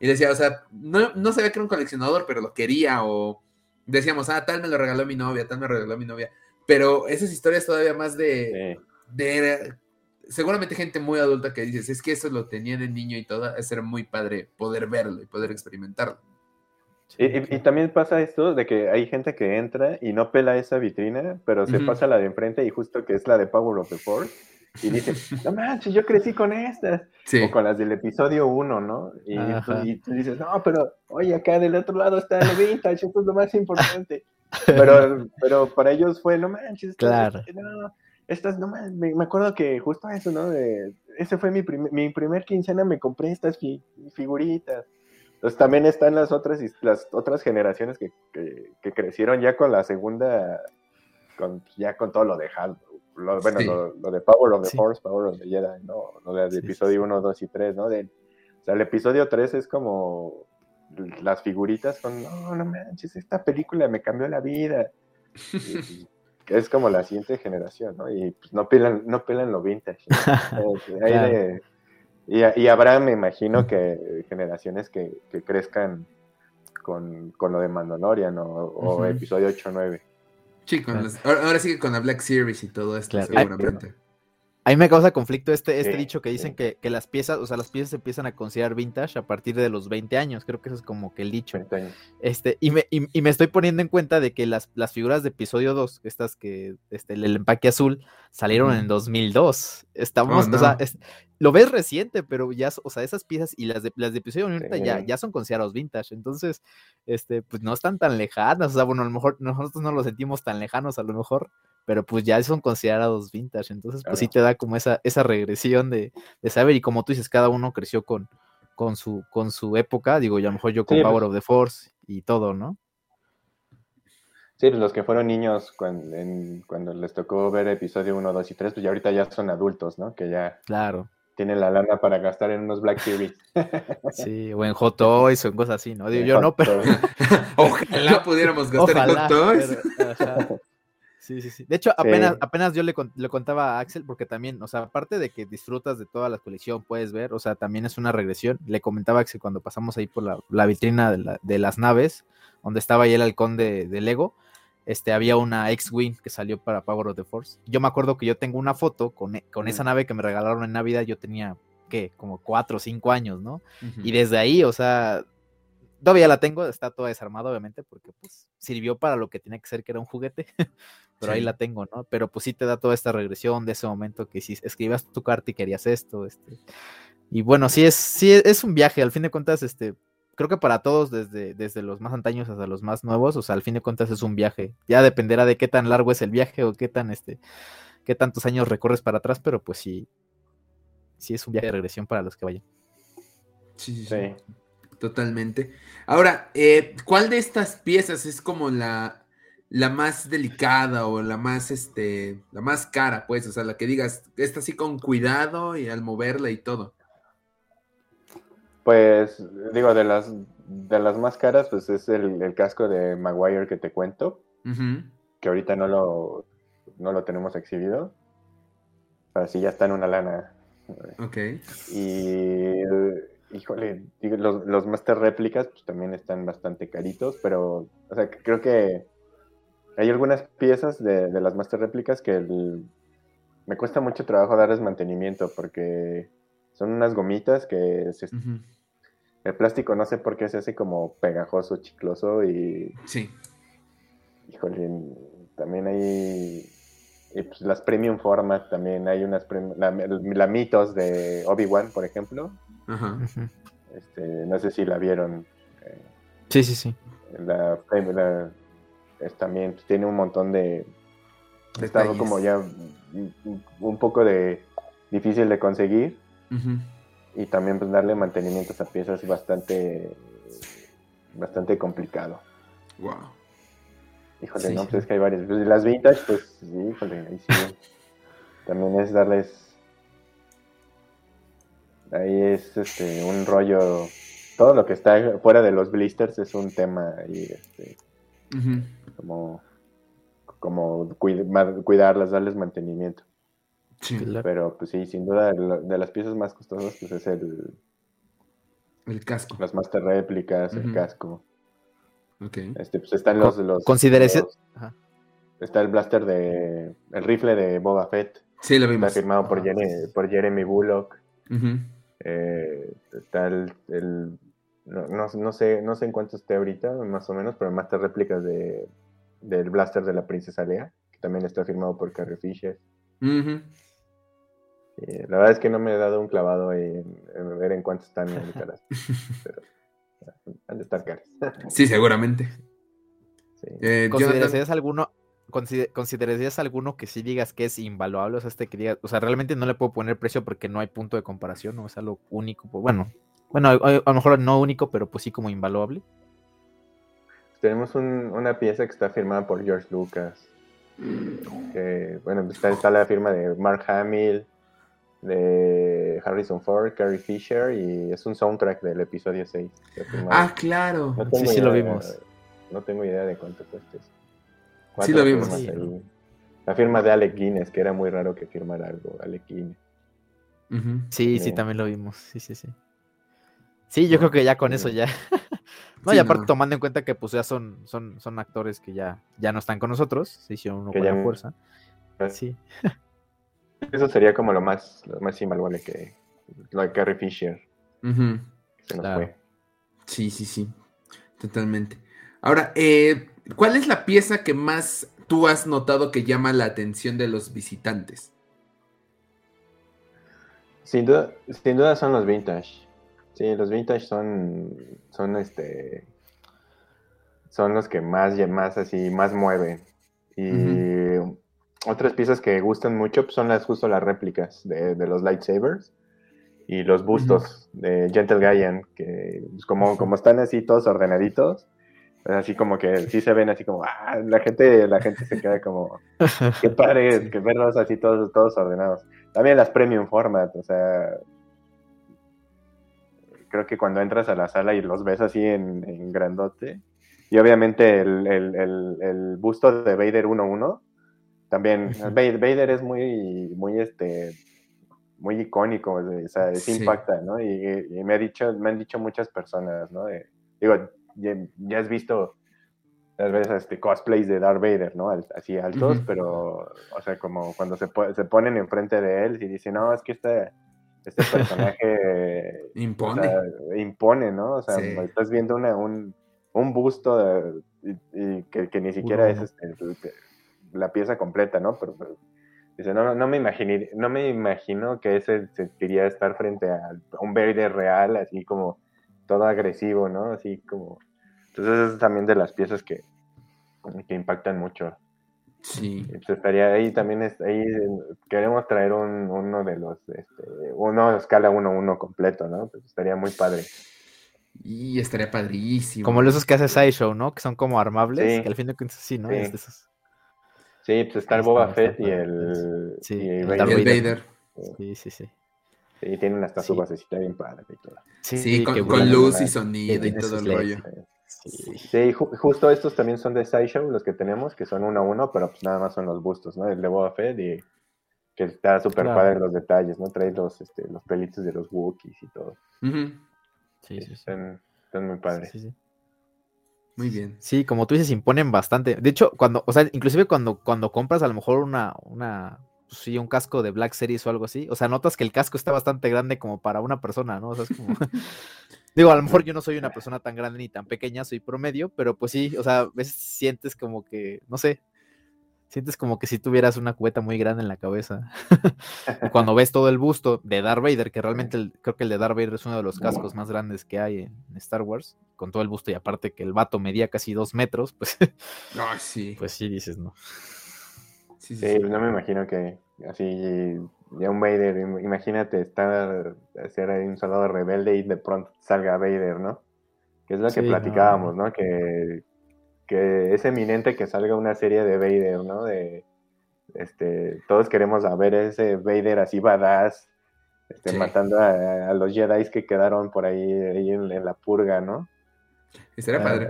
Y decía, o sea, no, no sabía que era un coleccionador, pero lo quería, o decíamos, ah, tal me lo regaló mi novia, tal me regaló mi novia. Pero esas historias todavía más de, de seguramente gente muy adulta que dices, es que eso lo tenía de niño y todo, es ser muy padre poder verlo y poder experimentarlo. Y, también pasa esto de que hay gente que entra y no pela esa vitrina, pero se pasa la de enfrente y justo que es la de Power of the Force y dice, no manches, yo crecí con estas. O con las del episodio 1, ¿no? Y tú, dices, no, pero oye, acá del otro lado está el vintage, esto es lo más importante. Pero, pero para ellos fue, no manches, claro. no, estas, no me, me acuerdo que justo eso, ¿no? De, ese fue mi, mi primer quincena, me compré estas figuritas. Entonces también están las otras, las otras generaciones que, que, crecieron ya con la segunda, con, ya con todo lo de Hasbro, lo, bueno, Sí. lo, lo de Power of the Sí. Force, Power of the Jedi, ¿no? Lo del Sí, episodio sí. 1, 2 y 3, ¿no? De, o sea, el episodio 3 es como las figuritas son, no, no manches, esta película me cambió la vida. Y es como la siguiente generación, ¿no? Y pues, no pelan, no pelan lo vintage. ¿no? Hay Claro. de- y, y habrá, me imagino, que generaciones que, que crezcan con, con lo de Mandalorian o, o Ujú. episodio 8 9. Sí, con Claro. las- ahora, ahora sigue con la Black Series y todo esto, Claro. seguramente. A mí me causa conflicto este, este Sí, dicho que dicen sí. que, que las piezas, o sea, las piezas se empiezan a considerar vintage a partir de los 20 años. Creo que eso es como que el dicho. 20 años. Este, y me, y, y me estoy poniendo en cuenta de que las, las figuras de episodio 2, estas que, este, el, el empaque azul, salieron en 2002. Estamos, Oh, o sea, no. es- lo ves reciente, pero ya, o sea, esas piezas y las de, las de episodio 1 ahorita ya, Sí. ya son considerados vintage. Entonces, este, pues no están tan lejanas. O sea, bueno, a lo mejor nosotros no lo sentimos tan lejanos, a lo mejor, pero pues ya son considerados vintage. Entonces, pues sí te da como esa, esa regresión de, de saber. Y como tú dices, cada uno creció con, con su, con su época. Digo, y a lo mejor yo con Sí, Power pues. of the Force y todo, ¿no? Sí, pues los que fueron niños cuando, cuando les tocó ver episodio 1, 2 y 3, pues ya ahorita ya son adultos, ¿no? Que ya Claro, tienen la lana para gastar en unos Black Series. sí, o en Hot Toys o en cosas así, ¿no? Digo, yo no, pero Ojalá pudiéramos gastar en hot toys. pero. Sí, sí, sí. De hecho, apenas, Sí. apenas yo le, le contaba a Axel, porque también, o sea, aparte de que disfrutas de toda la colección, puedes ver, o sea, también es una regresión. Le comentaba a Axel cuando pasamos ahí por la, la vitrina de, la- de las naves, donde estaba ahí el halcón de, de Lego, este, había una X-Wing que salió para Power of the Force. Yo me acuerdo que yo tengo una foto con, e- con esa nave que me regalaron en Navidad, yo tenía, ¿qué? Como cuatro o cinco años, ¿no? Y desde ahí, o sea, todavía la tengo, está toda desarmada, obviamente, porque pues sirvió para lo que tenía que ser, que era un juguete, pero ahí la tengo, ¿no? Pero pues sí te da toda esta regresión de ese momento que si escribías tu carta y querías esto, este. Y bueno, sí es, sí es, es un viaje, al fin de cuentas, este, creo que para todos, desde, desde los más antaños hasta los más nuevos, o sea, al fin de cuentas es un viaje. Ya dependerá de qué tan largo es el viaje o qué tan, este, qué tantos años recorres para atrás, pero pues sí, sí es un viaje de regresión para los que vayan. Sí, sí, sí. Sí. Totalmente. Ahora, eh, ¿cuál de estas piezas es como la, la más delicada o la más, este, la más cara, pues? O sea, la que digas, esta así con cuidado y al moverla y todo. Pues, digo, de las, de las más caras, pues es el, el casco de Maguire que te cuento, que ahorita no lo, no lo tenemos exhibido. Pero sí ya está en una lana. Ok. Y, híjole, digo, los, los Master réplicas pues, también están bastante caritos, pero, o sea, creo que hay algunas piezas de, de las Master réplicas que el- me cuesta mucho trabajo darles mantenimiento porque son unas gomitas que se- Ujú. el plástico no sé por qué se hace como pegajoso, chicloso y, Sí. híjole, también hay... Y pues las premium format también hay unas la, la mitos de Obi-Wan, por ejemplo. Ajá. Este, no sé si la vieron. eh, Sí, sí, sí. la, la- es también tiene un montón de. Detalles. como ya un, poco de difícil de conseguir. Y también pues darle mantenimiento a esa pieza es bastante bastante complicado. Wow. Híjole, Sí. no, pues es que hay varias. Pues, las vintage, pues sí, híjole, ahí sí. También es darles. Ahí es este un rollo. Todo lo que está fuera de los blisters es un tema ahí, este, como, como cuidarlas, darles mantenimiento. Sí. Pero pues sí, sin duda, de las piezas más costosas, pues es el, El casco. las master réplicas, el casco. Ok. Este, pues están los, los, considérese- los- Ajá. está el blaster de, el rifle de Boba Fett, Sí, lo está vimos. firmado por, Jeremy, por Jeremy Bullock. Ujú. Eh, está el, el- no, no, no sé, no sé en cuánto esté ahorita, más o menos, pero master réplicas de, del blaster de la princesa Leia, que también está firmado por Carrie Fisher. Eh, la verdad es que no me he dado un clavado en, en ver en cuánto están ahorita las pero han de estar caras. Sí, seguramente. Sí. Eh, ¿Considerarías alguno, consider- considerarías alguno que sí digas que es invaluable? O sea, este que digas, o sea, realmente no le puedo poner precio porque no hay punto de comparación, no es algo único. pues, bueno, bueno, a, a lo mejor no único, pero pues sí como invaluable. Tenemos un- una pieza que está firmada por George Lucas. Que, bueno, está, está la firma de Mark Hamill, de Harrison Ford, Carrie Fisher, y es un soundtrack del episodio 6. que firma- Ah, claro. No Sí, sí, lo vimos. No tengo idea de cuánto cuesta eso. Sí, lo vimos. Sí. La firma de Alec Guinness, que era muy raro que firmara algo, Alec Guinness. Sí, sí, también lo vimos. Sí, sí, sí. Sí, yo creo que ya con eso ya. no, Sí, y aparte no. tomando en cuenta que pues ya son, son, son actores que ya, ya no están con nosotros, se hicieron uno Que con ya fuerza. Sí. Eso sería como lo más, lo más invaluable que lo de Carrie Fisher, que se nos Claro. fue. Sí, sí, sí. Totalmente. Ahora, eh, ¿cuál es la pieza que más tú has notado que llama la atención de los visitantes? Sin duda, sin duda son los vintage. Sí, los vintage son, son este, son los que más, y más así, más mueven. Y otras piezas que gustan mucho pues, son las justo las réplicas de, de los lightsabers y los bustos de Gentle Giant, que pues, como, como están así todos ordenaditos, así como que sí se ven así como, ah, la gente, la gente se queda como, qué padre que verlos así todos, todos ordenados. También las premium format, o sea, creo que cuando entras a la sala y los ves así en, en grandote, y obviamente el, el, el, el busto de Vader 1-1, también. Vader, es muy, muy, este, muy icónico, o sea, sí Sí. impacta, ¿no? Y, y me, ha dicho, me han dicho muchas personas, ¿no? De- digo, ya, ya has visto tal vez este, cosplays de Darth Vader, ¿no? Así altos, pero, o sea, como cuando se, po- se ponen enfrente de él y dicen, no, es que este, este personaje o Impone. sea, impone, ¿no? O sea, Sí. estás viendo una, un, un busto de- y, y que, que ni siquiera es este, la pieza completa, ¿no? Pero, pero dice, no, no me imaginé, no me imagino que ese sentiría estar frente a un Vader real, así como todo agresivo, ¿no? Así como. Entonces es también de las piezas que, que impactan mucho. Sí. Y, pues, estaría ahí también es- ahí queremos traer un, uno de los este, uno de escala 1-1 completo, ¿no? Pues estaría muy padre. Y estaría padrísimo. Como esos que hace Sideshow, ¿no? Que son como armables, Sí. que al fin de cuentas sí, ¿no? Sí. Es de esos. Sí, pues está el Boba Fett y el, sí. y el Vader. Darth Y el Vader. Vader. Sí, sí, sí. Sí, tienen hasta su Sí. basecita bien padre y todo. Sí, con, con luz y sonido y todo el rollo. Sí. Sí, ju- justo estos también son de Sideshow, los que tenemos, que son uno a uno, pero pues nada más son los bustos, ¿no? El de Boba Fett y que está súper Claro. padre los detalles, ¿no? Trae los, este, los pelitos de los Wookiees y todo. Sí, sí, sí. Están, están muy padres. Sí, sí. Muy bien. Sí, como tú dices, imponen bastante. De hecho, cuando, o sea, inclusive cuando, cuando compras a lo mejor una, una, pues sí, un casco de Black Series o algo así, o sea, notas que el casco está bastante grande como para una persona, ¿no? O sea, es como... Digo, a lo mejor yo no soy una persona tan grande ni tan pequeña, soy promedio, pero pues sí, o sea, a veces sientes como que, no sé, sientes como que si tuvieras una cubeta muy grande en la cabeza. Y cuando ves todo el busto de Darth Vader, que realmente el- creo que el de Darth Vader es uno de los cascos más grandes que hay en Star Wars, con todo el busto y aparte que el vato medía casi dos metros, pues, sí. pues sí dices, ¿no? sí, sí, Sí, sí. no me imagino que así, ya un Vader, im- imagínate estar, hacer ahí un soldado rebelde y de pronto salga Vader, ¿no? Que es lo que Sí, platicábamos, ¿no? Que, que es eminente que salga una serie de Vader, ¿no? De, este, todos queremos a ver ese Vader así badass, este, Sí. matando a, a los Jedi que quedaron por ahí, ahí en, en la purga, ¿no? Estaría padre.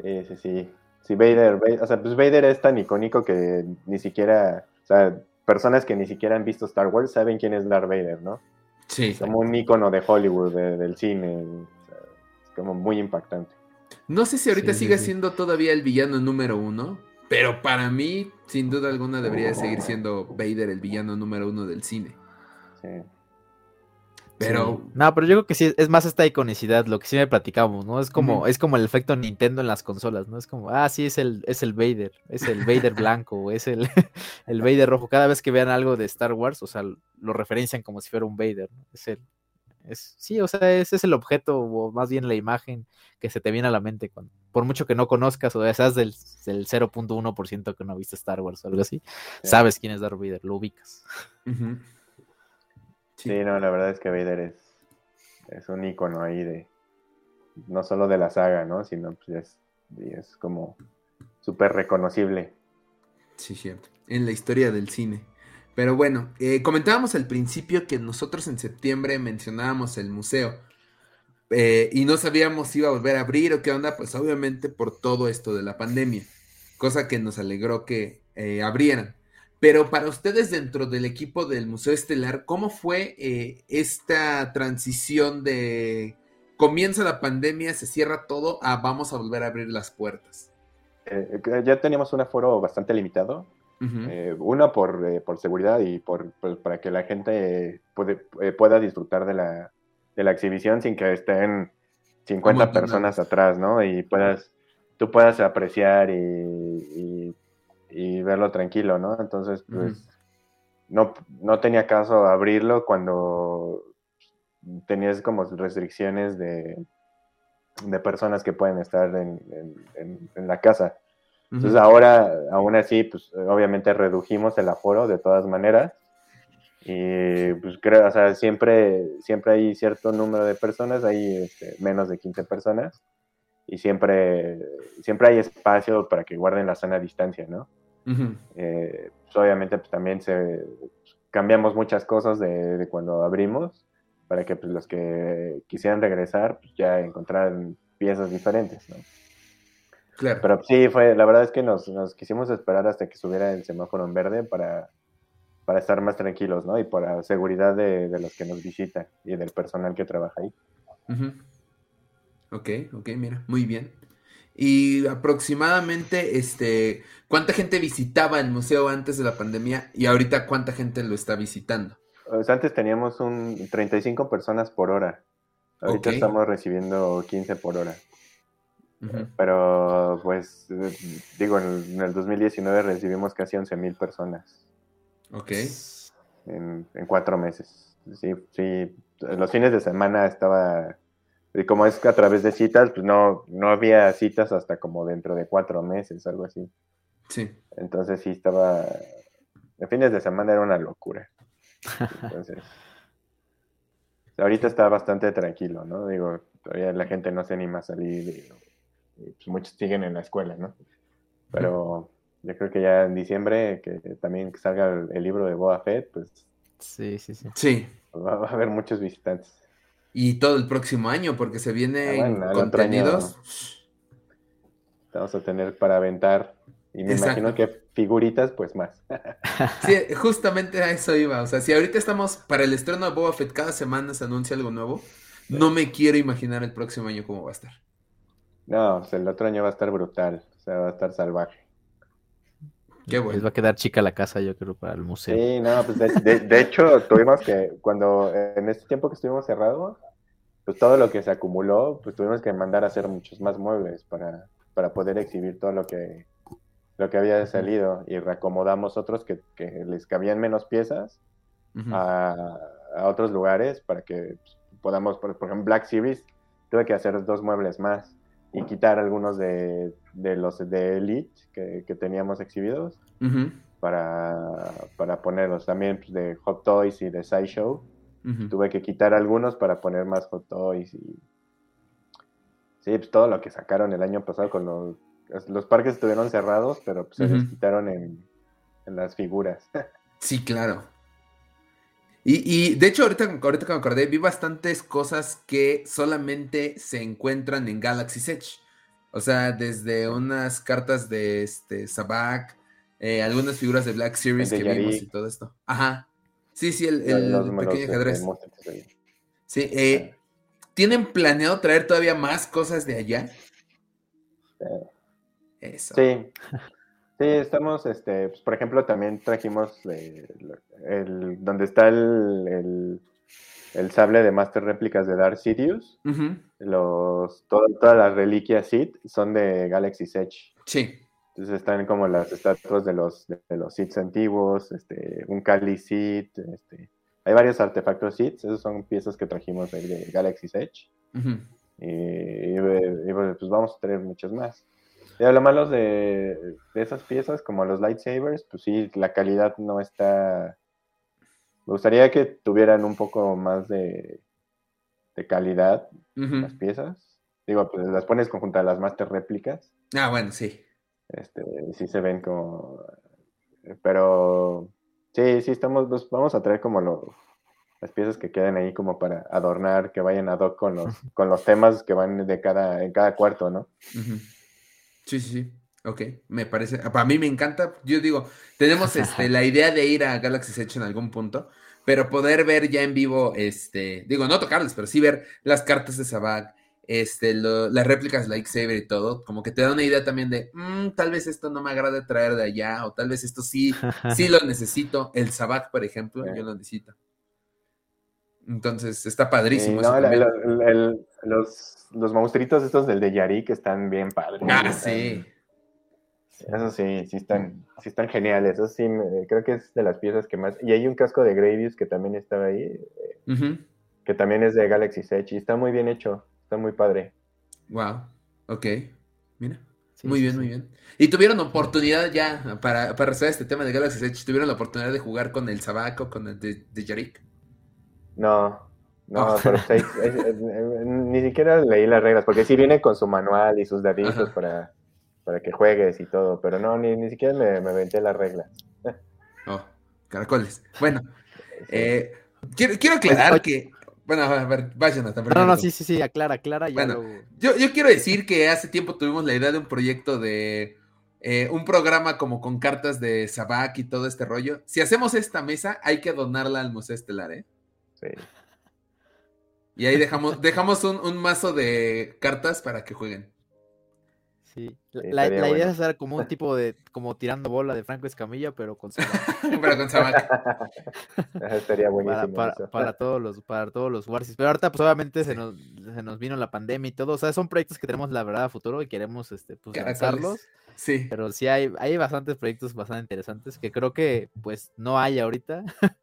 Sí, sí, sí. Sí, Vader, Va- o sea, pues Vader es tan icónico que ni siquiera, o sea, personas que ni siquiera han visto Star Wars saben quién es Darth Vader, ¿no? Sí. Como un icono de Hollywood, de- del cine, o sea, es como muy impactante. No sé si ahorita Sí, sigue sí. siendo todavía el villano número uno, pero para mí, sin duda alguna, debería de seguir siendo Vader el villano número uno del cine. Sí. Pero Sí. No, pero yo creo que sí, es más esta iconicidad, lo que sí me platicamos, ¿no? Es como, es como el efecto Nintendo en las consolas, ¿no? Es como, ah, sí, es el, es el Vader, es el Vader blanco, es el, el Vader rojo. Cada vez que vean algo de Star Wars, o sea, lo referencian como si fuera un Vader, ¿no? Es el, es, sí, o sea, ese es el objeto, o más bien la imagen que se te viene a la mente, cuando, por mucho que no conozcas, o seas del, del 0.1% que no viste Star Wars o algo así, Sí. sabes quién es Darth Vader, lo ubicas. ujú. Sí, no, la verdad es que Vader es, es un icono ahí de, no solo de la saga, ¿no? Sino pues es, es como súper reconocible. Sí, cierto. En la historia del cine. Pero bueno, eh, comentábamos al principio que nosotros en septiembre mencionábamos el museo. Eh, y no sabíamos si iba a volver a abrir o qué onda, pues obviamente por todo esto de la pandemia. Cosa que nos alegró que eh, abrieran. Pero para ustedes dentro del equipo del Museo Estelar, ¿cómo fue esta transición de comienza la pandemia, se cierra todo, a vamos a volver a abrir las puertas? ya teníamos un aforo bastante limitado, eh, una por, eh, por, seguridad y por, para que la gente puede, eh, pueda disfrutar de la, de la, exhibición sin que estén 50 personas atrás, ¿no? Y puedas, tú puedas apreciar y, y, verlo tranquilo, ¿no? Entonces, pues, no, no tenía caso abrirlo cuando tenías como restricciones de, de personas que pueden estar en, en, en la casa. Entonces ahora, aún así, pues obviamente redujimos el aforo de todas maneras. Y pues creo, o sea, siempre, siempre hay cierto número de personas, hay este, menos de 15 personas. Y siempre, siempre hay espacio para que guarden la sana distancia, ¿no? Eh, pues, obviamente, pues también se, cambiamos muchas cosas de, cuando abrimos para que pues, los que quisieran regresar pues, ya encontraran piezas diferentes, ¿no? Pero sí, fue, la verdad es que nos, quisimos esperar hasta que subiera el semáforo en verde para, para estar más tranquilos, ¿no? Y por la seguridad de, los que nos visitan y del personal que trabaja ahí. Ok, ok, mira, muy bien. Y aproximadamente, este, ¿cuánta gente visitaba el museo antes de la pandemia y ahorita cuánta gente lo está visitando? Pues antes teníamos un 35 personas por hora. Ahorita estamos recibiendo 15 por hora. Pero, pues, digo, en, el 2019 recibimos casi 11.000 personas. Ok. En, cuatro meses. Sí, sí. Los fines de semana estaba. Y como es a través de citas, pues no, no había citas hasta como dentro de cuatro meses, algo así. Sí. Entonces sí estaba. En fines de semana era una locura. Entonces. ahorita está bastante tranquilo, ¿no? Digo, todavía la gente no se anima a salir. Pues, muchos siguen en la escuela, ¿no? Pero yo creo que ya en diciembre, que también salga el, libro de Boa Fett, pues... Sí, sí, sí. Sí. Va, a haber muchos visitantes. Y todo el próximo año, porque se vienen ah, contenidos. vamos a tener para aventar. Y me imagino que figuritas, pues más. sí, justamente a eso iba. O sea, si ahorita estamos para el estreno de Boba Fett, cada semana se anuncia algo nuevo. No me quiero imaginar el próximo año cómo va a estar. No, pues el otro año va a estar brutal, o sea, va a estar salvaje. Qué bueno. Les va a quedar chica la casa, yo creo, para el museo. Sí, no, pues de, hecho tuvimos que, cuando en este tiempo que estuvimos cerrados, pues todo lo que se acumuló, pues tuvimos que mandar a hacer muchos más muebles para, para poder exhibir todo lo que, lo que había salido y reacomodamos otros que, que les cabían menos piezas a, a, otros lugares para que pues, podamos, por, por ejemplo, Black Series, tuve que hacer dos muebles más y quitar algunos de, los de Elite que, teníamos exhibidos para, para, ponerlos también pues, de Hot Toys y de Sideshow. Tuve que quitar algunos para poner más Hot Toys y... Sí, pues todo lo que sacaron el año pasado con los... Los parques estuvieron cerrados, pero pues, se los quitaron en, en las figuras. sí, claro. Y, de hecho, ahorita, ahorita que me acordé, vi bastantes cosas que solamente se encuentran en Galaxy Edge. O sea, desde unas cartas de este Sabak, eh, algunas figuras de Black Series que vimos y todo esto. Ajá. Sí, sí, el, pequeño ajedrez. Sí, eh, ¿tienen planeado traer todavía más cosas de allá? Eso. Sí. Sí, estamos, este, pues, por ejemplo, también trajimos eh, el, donde está el, el, sable de Master Réplicas de Dark Sidious. los, todas las reliquias Sith son de Galaxy Edge. Sí. Entonces están como las estatuas de los, de, los Sith antiguos, este, un Kali Sith, este, hay varios artefactos Sith, esos son piezas que trajimos de Galaxy Edge. y, pues vamos a tener muchos más. Y lo malo de, esas piezas, como los lightsabers, pues sí, la calidad no está. Me gustaría que tuvieran un poco más de, de calidad las piezas. Digo, pues las pones conjunto a las master réplicas. Ah, bueno, sí. Este, sí se ven como. pero sí, sí, estamos, pues, vamos a traer como las piezas que queden ahí como para adornar, que vayan ad hoc con los, con los temas que van de cada, en cada cuarto, ¿no? Sí, sí, sí. Ok, me parece, para mí me encanta, yo digo, tenemos este, la idea de ir a Galaxy Edge en algún punto, pero poder ver ya en vivo, este, digo, no tocarles, pero sí ver las cartas de Sabak, este, las réplicas Lightsaber y todo, como que te da una idea también de, mm, tal vez esto no me agrada traer de allá, o tal vez esto sí, sí lo necesito, el Sabak, por ejemplo, yo lo necesito. Entonces, está padrísimo. Los, los monstruitos estos del de Yari que están bien padres. Ah, sí. Eso sí, sí están, sí están geniales. Eso sí, creo que es de las piezas que más. Y hay un casco de Gravius que también estaba ahí, eh, que también es de Galaxy Edge y está muy bien hecho, está muy padre. Wow, ok, mira. muy bien, muy bien. ¿Y tuvieron oportunidad ya, para, para resolver este tema de Galaxy Edge, tuvieron la oportunidad de jugar con el Sabaco, con el de, de Yarik? No, no, oh. pero ni siquiera leí las reglas, porque sí viene con su manual y sus daditos para para que juegues y todo, pero no, ni, ni siquiera me, me aventé las reglas. Oh, caracoles. Bueno, eh, quiero, quiero aclarar que. Bueno, a ver, vayan hasta No, no, sí, sí, sí, aclara, aclara. Ya bueno, yo, yo quiero decir que hace tiempo tuvimos la idea de un proyecto de eh, un programa como con cartas de Sabak y todo este rollo. Si hacemos esta mesa, hay que donarla al Museo Estelar, ¿eh? Sí. Y ahí dejamos, dejamos un, un mazo de cartas para que jueguen. Sí. La, idea es hacer como un tipo de, como tirando bola de Franco Escamilla, pero con pero con Sería buenísimo. Para, todos los, para todos los Warsis. Pero ahorita, pues obviamente se nos, se nos vino la pandemia y todo. O sea, son proyectos que tenemos la verdad a futuro y queremos este, pues, lanzarlos. Sí. Pero sí hay, hay bastantes proyectos bastante interesantes que creo que pues no hay ahorita.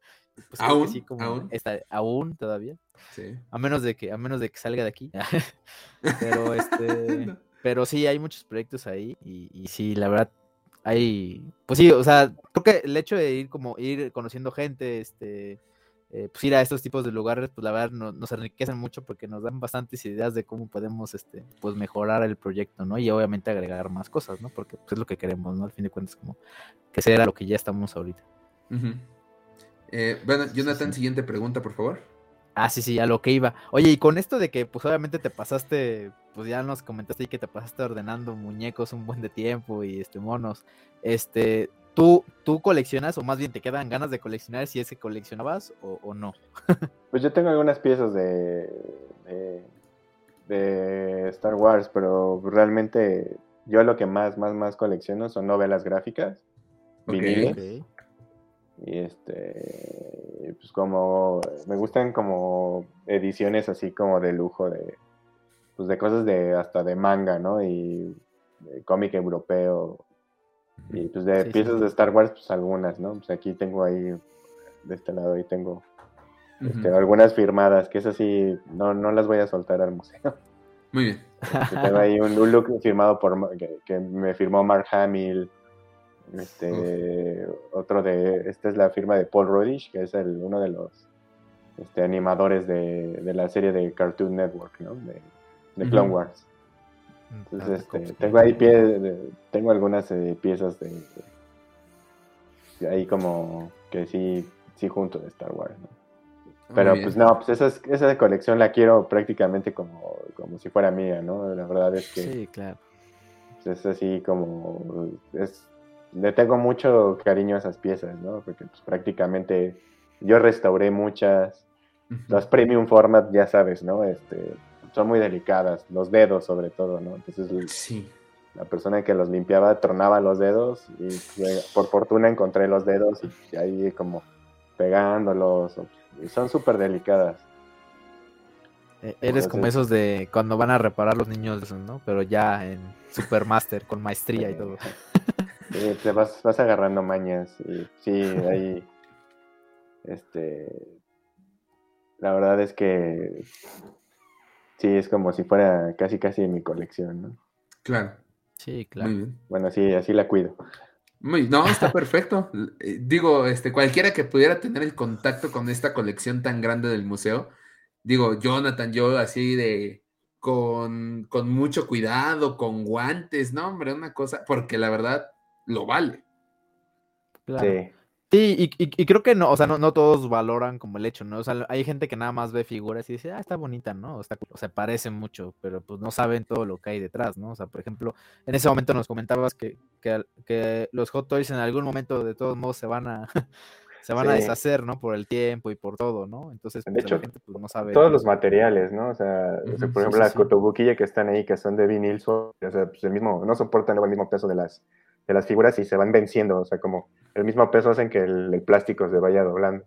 Pues, aún, aún. Está, aún todavía. Sí. A menos de que, a menos de que salga de aquí. pero este. Pero sí, hay muchos proyectos ahí y, y, sí, la verdad, hay, pues sí, o sea, creo que el hecho de ir como, ir conociendo gente, este, eh, pues ir a estos tipos de lugares, pues la verdad nos enriquecen mucho porque nos dan bastantes ideas de cómo podemos, este, pues mejorar el proyecto, ¿no? Y obviamente agregar más cosas, ¿no? Porque pues, es lo que queremos, ¿no? Al fin de cuentas, como que sea lo que ya estamos ahorita. Eh, bueno, Jonathan, siguiente pregunta, por favor. Ah, sí, sí, a lo que iba. Oye, y con esto de que, pues obviamente te pasaste, pues ya nos comentaste ahí que te pasaste ordenando muñecos un buen de tiempo y este monos. Este, ¿tú, tú coleccionas o más bien te quedan ganas de coleccionar si es que coleccionabas o, no? pues yo tengo algunas piezas de, de, Star Wars, pero realmente yo lo que más, más, más colecciono son novelas gráficas, okay. Y este, pues como, me gustan como ediciones así como de lujo de, pues de cosas de, hasta de manga, ¿no? Y cómic europeo. Y pues de piezas de Star Wars, pues algunas, ¿no? Pues aquí tengo ahí, de este lado ahí tengo este, algunas firmadas, que esas sí, no, no las voy a soltar al museo. Muy bien. tengo ahí un, look firmado por, que, que me firmó Mark Hamill este, otro de, esta es la firma de Paul Rodish, que es el, uno de los este, animadores de, la serie de Cartoon Network, ¿no? De, Clone Wars. Entonces, este, tengo ahí pie, tengo algunas eh, piezas de, ahí como que sí, sí junto de Star Wars, ¿no? Pero pues no, pues esa, esa colección la quiero prácticamente como, como si fuera mía, ¿no? La verdad es que... Sí, claro. Pues, es así como... Es, le tengo mucho cariño a esas piezas, ¿no? Porque pues, prácticamente yo restauré muchas. Las premium format, ya sabes, ¿no? Este, son muy delicadas, los dedos sobre todo, ¿no? Entonces, sí. la persona que los limpiaba tronaba los dedos y pues, por fortuna encontré los dedos y ahí como pegándolos. Y son súper delicadas. E-, eres como esos de cuando van a reparar los niños, ¿no? Pero ya en Supermaster, con maestría y todo. te vas, vas agarrando mañas y sí, ahí, este, la verdad es que sí, es como si fuera casi casi mi colección, ¿no? Claro. Sí, claro. Bueno, sí, así la cuido. Muy, no, está perfecto. Eh, digo, este, cualquiera que pudiera tener el contacto con esta colección tan grande del museo, digo, Jonathan, yo así de con, con mucho cuidado, con guantes, no, hombre, una cosa, porque la verdad, lo vale. Claro. Sí. Sí, y, y- y creo que no, o sea, no, no todos valoran como el hecho, ¿no? O sea, hay gente que nada más ve figuras y dice, ah, está bonita, ¿no? O, está, cool, o sea, parece mucho, pero pues no saben todo lo que hay detrás, ¿no? O sea, por ejemplo, en ese momento nos comentabas que, que, los Hot Toys en algún momento de todos modos se van a, se van a deshacer, ¿no? Por el tiempo y por todo, ¿no? Entonces, De pues, hecho, la gente pues, no sabe. Todos los materiales, ¿no? O sea, o sea, por sí, ejemplo, sí, las sí. cotobuquilla que están ahí, que son de vinil, o sea, pues el mismo, no soportan luego el mismo peso de las, de las figuras y se van venciendo, o sea, como el mismo peso hacen que el, el plástico se vaya doblando.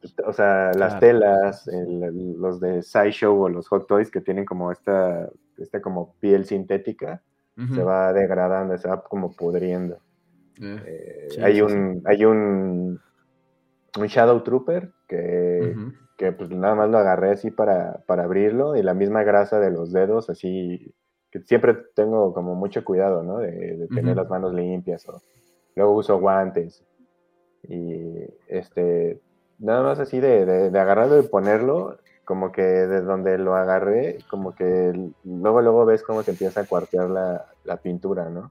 Pues, o sea, las Claro. telas, el- el- los de Sideshow o los Hot Toys que tienen como esta, esta como piel sintética, se va degradando, se va como pudriendo. Eh, Eh, Sí, hay sí, un, hay un, un Shadow Trooper que, que pues nada más lo agarré así para, para abrirlo y la misma grasa de los dedos, así que siempre tengo como mucho cuidado, ¿no? De, de tener las manos limpias o luego uso guantes y este, nada más así de, de, de agarrarlo y ponerlo, como que de donde lo agarré, como que luego luego ves cómo se empieza a cuartear la, la pintura, ¿no?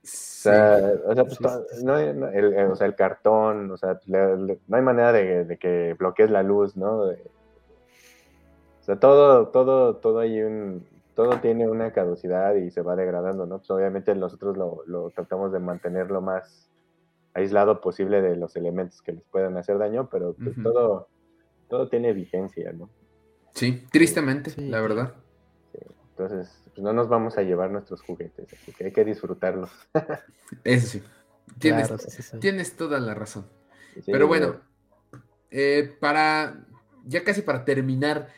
O sea, o sea, pues, no el, el- o sea, el cartón, o sea, le- le- no hay manera de, de que bloquees la luz, ¿no? O sea, todo, todo, todo hay un, todo tiene una caducidad y se va degradando, ¿no? Pues obviamente nosotros lo, lo tratamos de mantener lo más aislado posible de los elementos que les puedan hacer daño, pero pues, todo, todo tiene vigencia, ¿no? Sí, tristemente, Sí. la verdad. Entonces, pues no nos vamos a llevar nuestros juguetes, así que hay que disfrutarlos. Eso sí. Tienes, Claro, tienes toda la razón. Sí, Pero bueno, eh, para ya casi para terminar,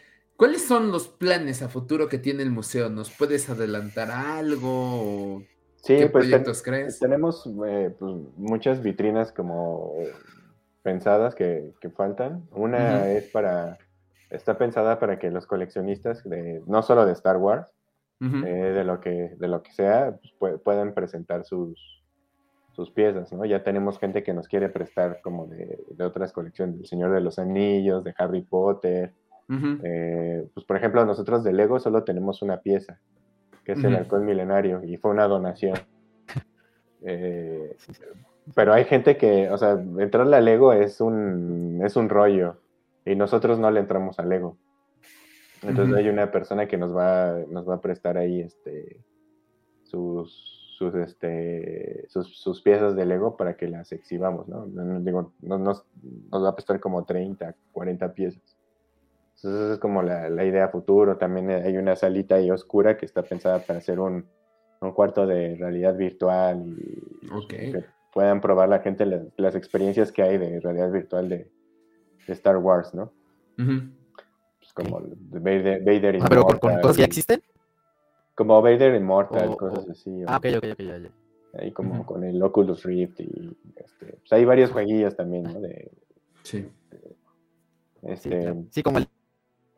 ¿cuáles son los planes a futuro que tiene el museo? ¿Nos puedes adelantar algo? o sí, ¿Qué pues ten- proyectos crees? tenemos eh, pues, muchas vitrinas como pensadas que, que faltan. Una es para, está pensada para que los coleccionistas, de, no solo de Star Wars, eh, de, lo que, de lo que sea, pues, pue- puedan presentar sus, sus piezas, ¿no? Ya tenemos gente que nos quiere prestar como de, de otras colecciones, del Señor de los Anillos, de Harry Potter. Eh, pues por ejemplo, nosotros de Lego solo tenemos una pieza, que es el halcón milenario, y fue una donación. Eh, pero hay gente que, o sea, entrarle a Lego es un, es un rollo, y nosotros no le entramos a Lego. Entonces Ujú. hay una persona que nos va, nos va a prestar ahí este, sus, sus, este, sus, sus piezas de Lego para que las exhibamos, ¿no? Digo, no- nos, nos va a prestar como 30, 40 piezas. Entonces esa es como la, la idea futuro. También hay una salita ahí oscura que está pensada para hacer un, un cuarto de realidad virtual y Ok. que puedan probar la gente las, las experiencias que hay de realidad virtual de, de Star Wars, ¿no? Ujú. Pues como de Vader, Vader Ah, pero con, cosas que ya existen. Como Vader Immortal, O- cosas o- así. Ah, ok, ok, ok, ya, ya. Ahí como con el Oculus Rift y este, pues hay varios jueguillos también, ¿no? De, Sí. Sí, este, claro. Sí, como el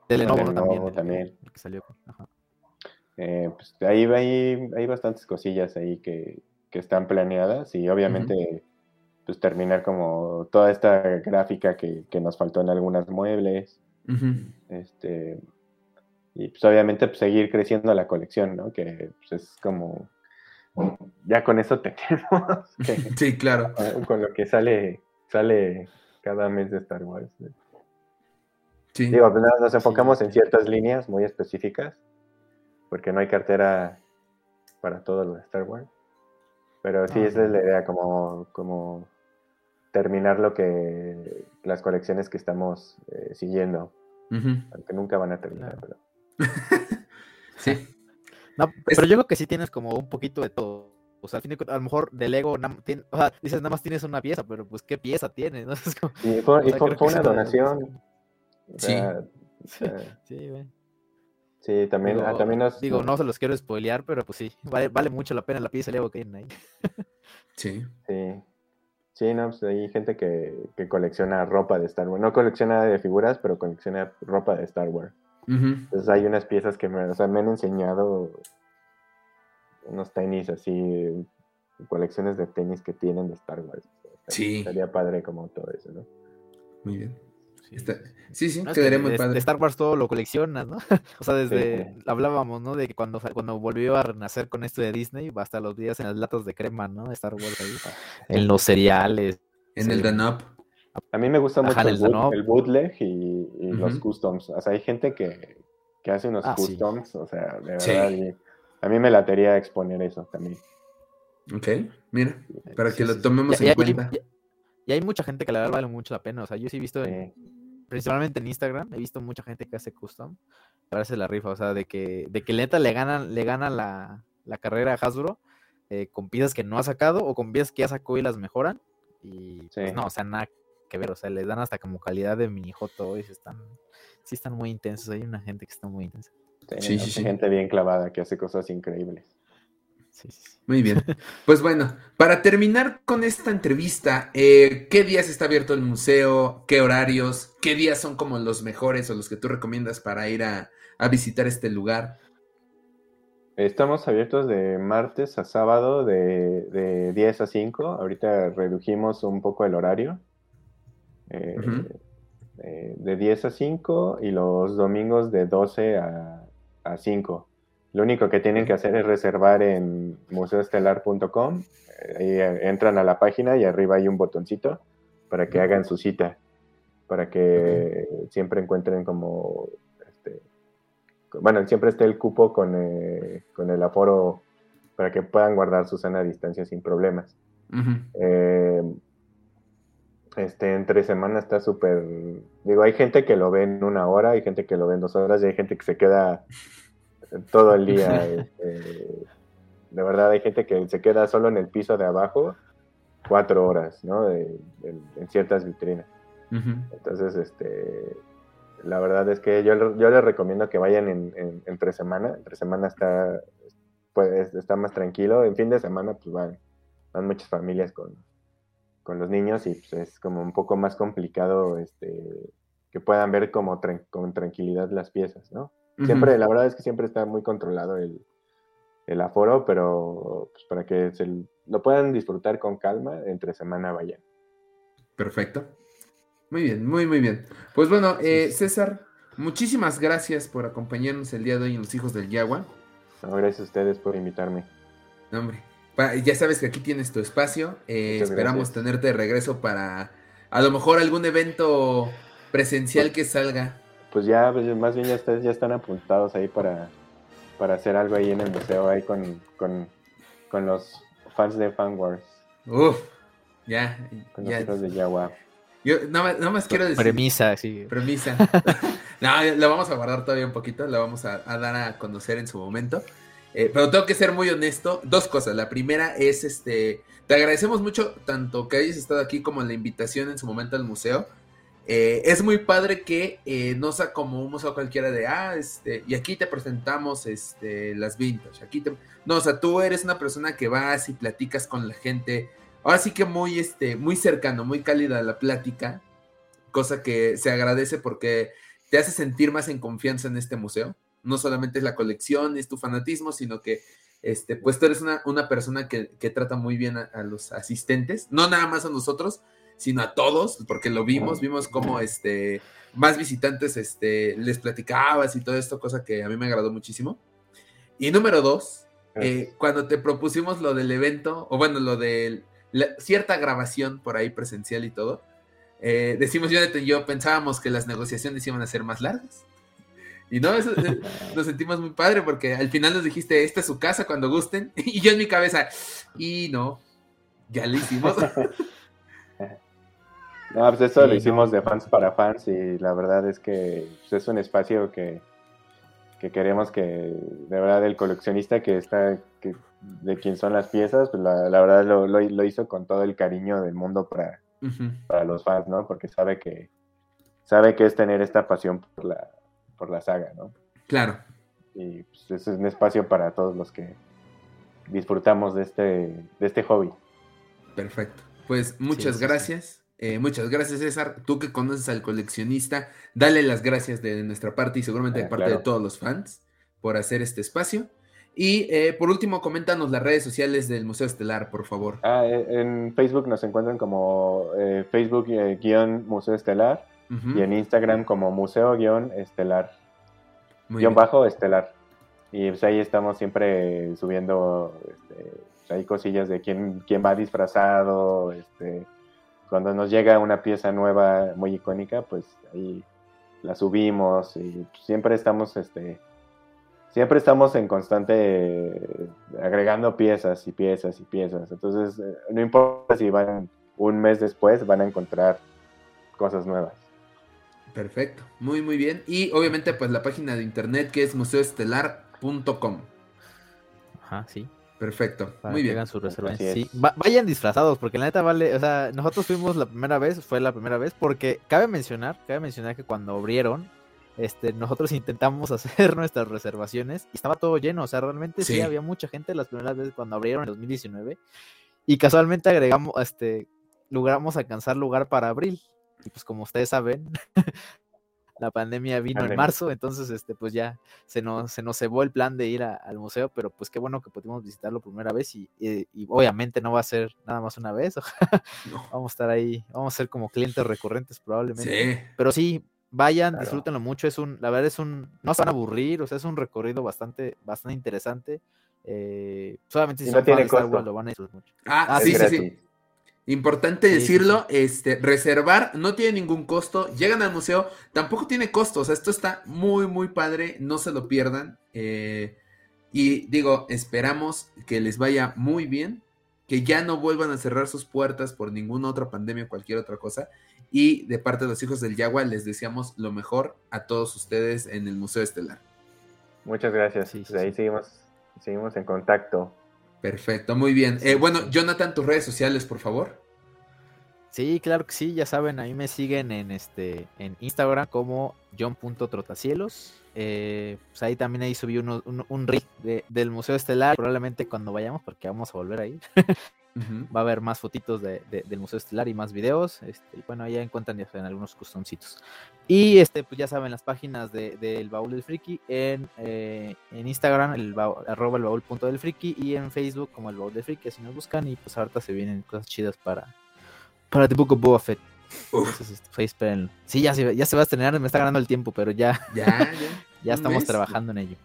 de Lenovo, ¿no? Lenovo también. el- también. el que salió. Ajá. eh, pues ahí hay, hay bastantes cosillas ahí que, que están planeadas y obviamente pues terminar como toda esta gráfica que, que nos faltó en algunas muebles, este y pues obviamente pues, seguir creciendo la colección, ¿no? Que pues, es como ya con eso tenemos que, Sí, claro. con lo que sale sale cada mes de Star Wars. ¿no? Sí. Digo, pues, nos enfocamos en ciertas líneas muy específicas, porque no hay cartera para todo lo de Star Wars. Pero sí, Ah, esa es la idea, como, como terminar lo que las colecciones que estamos eh, siguiendo, Ujú. aunque nunca van a terminar. Claro. Pero... Sí. No, pero yo creo que sí tienes como un poquito de todo. O sea, al fin de cuentas, a lo mejor de Lego, o sea, dices nada más tienes una pieza, pero pues qué pieza tienes, ¿no? Como- Y fue, o y fue- una donación. O Sí. sea, Sí, sí, güey. sí, también, Digo, ah, también nos, digo, no se los quiero spoilear, pero pues sí, vale, vale mucho la pena la pieza de Lego que ahí. Sí. Sí. Sí, no, pues hay gente que, que colecciona ropa de Star Wars. No colecciona de figuras, pero colecciona ropa de Star Wars. Entonces hay unas piezas que me, o sea, me han enseñado unos tenis así, colecciones de tenis que tienen de Star Wars. O sea, Sí. Estaría padre como todo eso, ¿no? Muy bien. Sí, sí, muy padre. De Star Wars todo lo coleccionas, ¿no? o sea, desde, hablábamos, ¿no? De que cuando, cuando volvió a renacer con esto de Disney, hasta los días en las latas de crema, ¿no? Star Wars ahí, en los cereales. En el Danop. A mí me gusta mucho el, bootleg y, los customs. O sea, hay gente que, que hace unos ah, customs, o sea, de verdad, a mí me latería exponer eso también. Ok, mira, para que lo tomemos en cuenta. Y, hay mucha gente que la verdad vale mucho la pena. O sea, yo sí he visto, principalmente en Instagram, he visto mucha gente que hace custom. Parece la rifa, o sea, de que, de que neta le ganan, le gana la, carrera a Hasbro eh, con piezas que no ha sacado o con piezas que ya sacó y las mejoran. Y pues no, o sea, nada que ver, o sea, les dan hasta como calidad de mini y están, sí están muy intensos. Hay una gente que está muy intensa. Sí, sí, sí, gente bien clavada que hace cosas increíbles. Muy bien. Pues bueno, para terminar con esta entrevista, eh, ¿qué días está abierto el museo? ¿Qué horarios? ¿Qué días son como los mejores o los que tú recomiendas para ir a, visitar este lugar? Estamos abiertos de martes a sábado de, 10 a 5. Ahorita redujimos un poco el horario. Eh, eh, de 10 a 5 y los domingos de 12 a, a 5. Lo único que tienen que hacer es reservar en museoestelar.com. Ahí eh, entran a la página y arriba hay un botoncito para que hagan su cita, para que siempre encuentren como, este, bueno, siempre esté el cupo con, eh, con, el aforo para que puedan guardar su sana distancia sin problemas. Eh, este, entre semanas está súper, digo, hay gente que lo ve en una hora, hay gente que lo ve en dos horas y hay gente que se queda todo el día. Este, de verdad hay gente que se queda solo en el piso de abajo cuatro horas, ¿no? en ciertas vitrinas. Entonces, este, la verdad es que yo, yo les recomiendo que vayan en, entre semana. Entre semana está, pues, está más tranquilo. En fin de semana, pues van, van muchas familias con, con los niños y pues, es como un poco más complicado este, que puedan ver como con tranquilidad las piezas, ¿no? Siempre, la verdad es que siempre está muy controlado el, aforo, pero pues, para que se lo puedan disfrutar con calma, entre semana vayan. Perfecto. Muy bien, muy, muy bien. Pues bueno, eh, César, muchísimas gracias por acompañarnos el día de hoy en Los Hijos del Yagua. gracias a ustedes por invitarme. hombre, ya sabes que aquí tienes tu espacio. Eh, esperamos tenerte de regreso para a lo mejor algún evento presencial que salga pues ya, pues más bien ya, ya están apuntados ahí para, para hacer algo ahí en el museo, ahí con, los fans de Fan Wars. Uf, ya. Con los hijos de Yawa. Yo no, más quiero decir. Premisa, sí. Premisa. no, lo vamos a guardar todavía un poquito, lo vamos a, dar a conocer en su momento. Eh, pero tengo que ser muy honesto. Dos cosas. La primera es este. Te agradecemos mucho tanto que hayas estado aquí como la invitación en su momento al museo. Eh, es muy padre que eh, no sea como un museo cualquiera de, ah, este, y aquí te presentamos este, las vintage, aquí te... No, o sea, tú eres una persona que vas y platicas con la gente, ahora sí que muy, este, muy cercano, muy cálida la plática, cosa que se agradece porque te hace sentir más en confianza en este museo. No solamente es la colección, es tu fanatismo, sino que este, pues tú eres una, una persona que, que, trata muy bien a, a los asistentes, no nada más a nosotros, sino a todos, porque lo vimos, vimos como este, más visitantes este, les platicabas y todo esto, cosa que a mí me agradó muchísimo. Y número dos, eh, cuando te propusimos lo del evento, o bueno, lo de cierta grabación por ahí presencial y todo, eh, decimos yo, yo pensábamos que las negociaciones iban a ser más largas. Y no, eso, eh, nos sentimos muy padre porque al final nos dijiste, esta es su casa cuando gusten. Y yo en mi cabeza, y no, ya lo hicimos. No, pues eso lo hicimos de fans para fans y la verdad es que pues, es un espacio que, queremos que, de verdad, el coleccionista que está, que, de quien son las piezas, pues la, verdad lo, lo, hizo con todo el cariño del mundo para, para los fans, ¿no? Porque sabe que, sabe que es tener esta pasión por la, por la saga, ¿no? Claro. Y pues, es un espacio para todos los que disfrutamos de este, de este hobby. Perfecto. Pues muchas gracias. Eh, muchas gracias, César. Tú que conoces al coleccionista, dale las gracias de nuestra parte y seguramente de ah, parte de todos los fans por hacer este espacio. Y eh, por último, coméntanos las redes sociales del Museo Estelar, por favor. Ah, eh, en Facebook nos encuentran como Facebook-Museo Estelar. y en Instagram como museo-estelar. Guión bajo estelar. Y pues ahí estamos siempre subiendo este, hay cosillas de quién, quién va disfrazado, este, cuando nos llega una pieza nueva muy icónica, pues ahí la subimos y siempre estamos, este, siempre estamos en constante eh, agregando piezas y piezas y piezas. Entonces, eh, no importa si van un mes después, van a encontrar cosas nuevas. Perfecto, muy muy bien. Y obviamente pues la página de internet que es museoestelar.com. Ajá, sí. Perfecto, muy bien. Su sí. vayan disfrazados, porque la neta vale, o sea, nosotros fuimos la primera vez, fue la primera vez, porque cabe mencionar, cabe mencionar que cuando abrieron, este, nosotros intentamos hacer nuestras reservaciones y estaba todo lleno, o sea, realmente sí, había mucha gente las primeras veces cuando abrieron en 2019 y casualmente agregamos, este, logramos alcanzar lugar para abril. Y pues como ustedes saben, la pandemia vino en marzo, entonces este pues ya se nos, se nos cebó el plan de ir al museo, pero pues qué bueno que pudimos visitarlo primera vez y, obviamente no va a ser nada más una vez, vamos a estar ahí, vamos a ser como clientes recurrentes probablemente. Pero sí, vayan, disfrútenlo mucho, es un, la verdad es un, no se van a aburrir, o sea, es un recorrido bastante, bastante interesante. Eh, solamente si no tiene costo. lo van a disfrutar mucho. Ah, ah sí, sí, sí. Importante decirlo, este, reservar no tiene ningún costo, llegan al museo, tampoco tiene costo, o sea, esto está muy, muy padre, no se lo pierdan. Eh, y digo, esperamos que les vaya muy bien, que ya no vuelvan a cerrar sus puertas por ninguna otra pandemia o cualquier otra cosa. Y de parte de los hijos del Yagua, les deseamos lo mejor a todos ustedes en el Museo Estelar. Muchas gracias. Sí, pues ahí seguimos, seguimos en contacto. Perfecto, muy bien. Eh, bueno, Jonathan, tus redes sociales, por favor. Sí, claro que sí, ya saben, a mí me siguen en este en Instagram como john.trotacielos. Eh, pues ahí también ahí subí un, un del Museo Estelar, probablemente cuando vayamos, porque vamos a volver ahí. Va a haber más fotitos de, del Museo Estelar y más videos. Este, y bueno, ya encuentran ya en algunos custoncitos. Y este, pues ya saben, las páginas del baúl del friki en, eh, en Instagram, el arroba el baúl punto del friki, y en Facebook como el baúl del friki, así nos buscan, y pues ahorita se vienen cosas chidas para, para The Book of Boba Fett. Este, sí, ya se, ya se va a estrenar, me está ganando el tiempo, pero ya. Ya, ya. ya estamos trabajando en ello.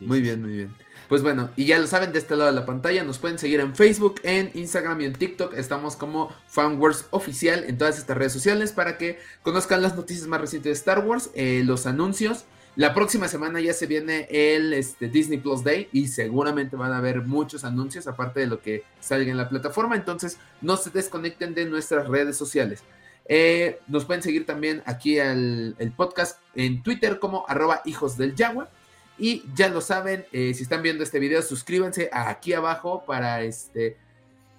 Muy bien, muy bien. Pues bueno, y ya lo saben de este lado de la pantalla, nos pueden seguir en Facebook, en Instagram y en TikTok. Estamos como FanWars Oficial en todas estas redes sociales para que conozcan las noticias más recientes de Star Wars, eh, los anuncios. La próxima semana ya se viene el este, Disney Plus Day y seguramente van a haber muchos anuncios aparte de lo que salga en la plataforma. Entonces no se desconecten de nuestras redes sociales. Eh, nos pueden seguir también aquí al el podcast en Twitter como arroba hijos del Yagua. Y ya lo saben, eh, si están viendo este video, suscríbanse aquí abajo para este,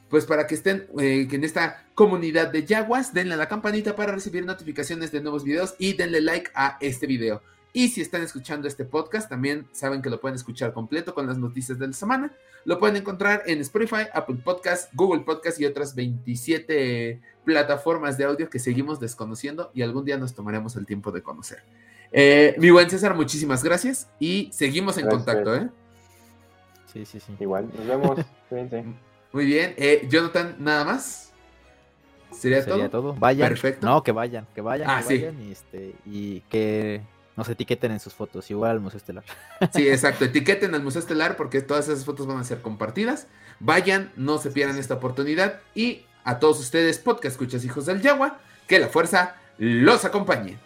pues para que estén eh, en esta comunidad de Yaguas. Denle a la campanita para recibir notificaciones de nuevos videos y denle like a este video. Y si están escuchando este podcast, también saben que lo pueden escuchar completo con las noticias de la semana. Lo pueden encontrar en Spotify, Apple Podcast, Google Podcast y otras 27 plataformas de audio que seguimos desconociendo y algún día nos tomaremos el tiempo de conocer. Eh, mi buen César, muchísimas gracias y seguimos en contacto, ¿eh? Sí, sí, sí. Igual, nos vemos. Muy bien. Eh, Jonathan, ¿nada más? ¿Sería, todo? Vayan. Perfecto. No, que vayan, que vayan, ah, que vayan y, este, y que nos etiqueten en sus fotos, igual al Museo Estelar. Sí, exacto, etiqueten al Museo Estelar porque todas esas fotos van a ser compartidas. Vayan, no se pierdan esta oportunidad y a todos ustedes, podcast escuchas hijos del Yagua, que la fuerza los acompañe.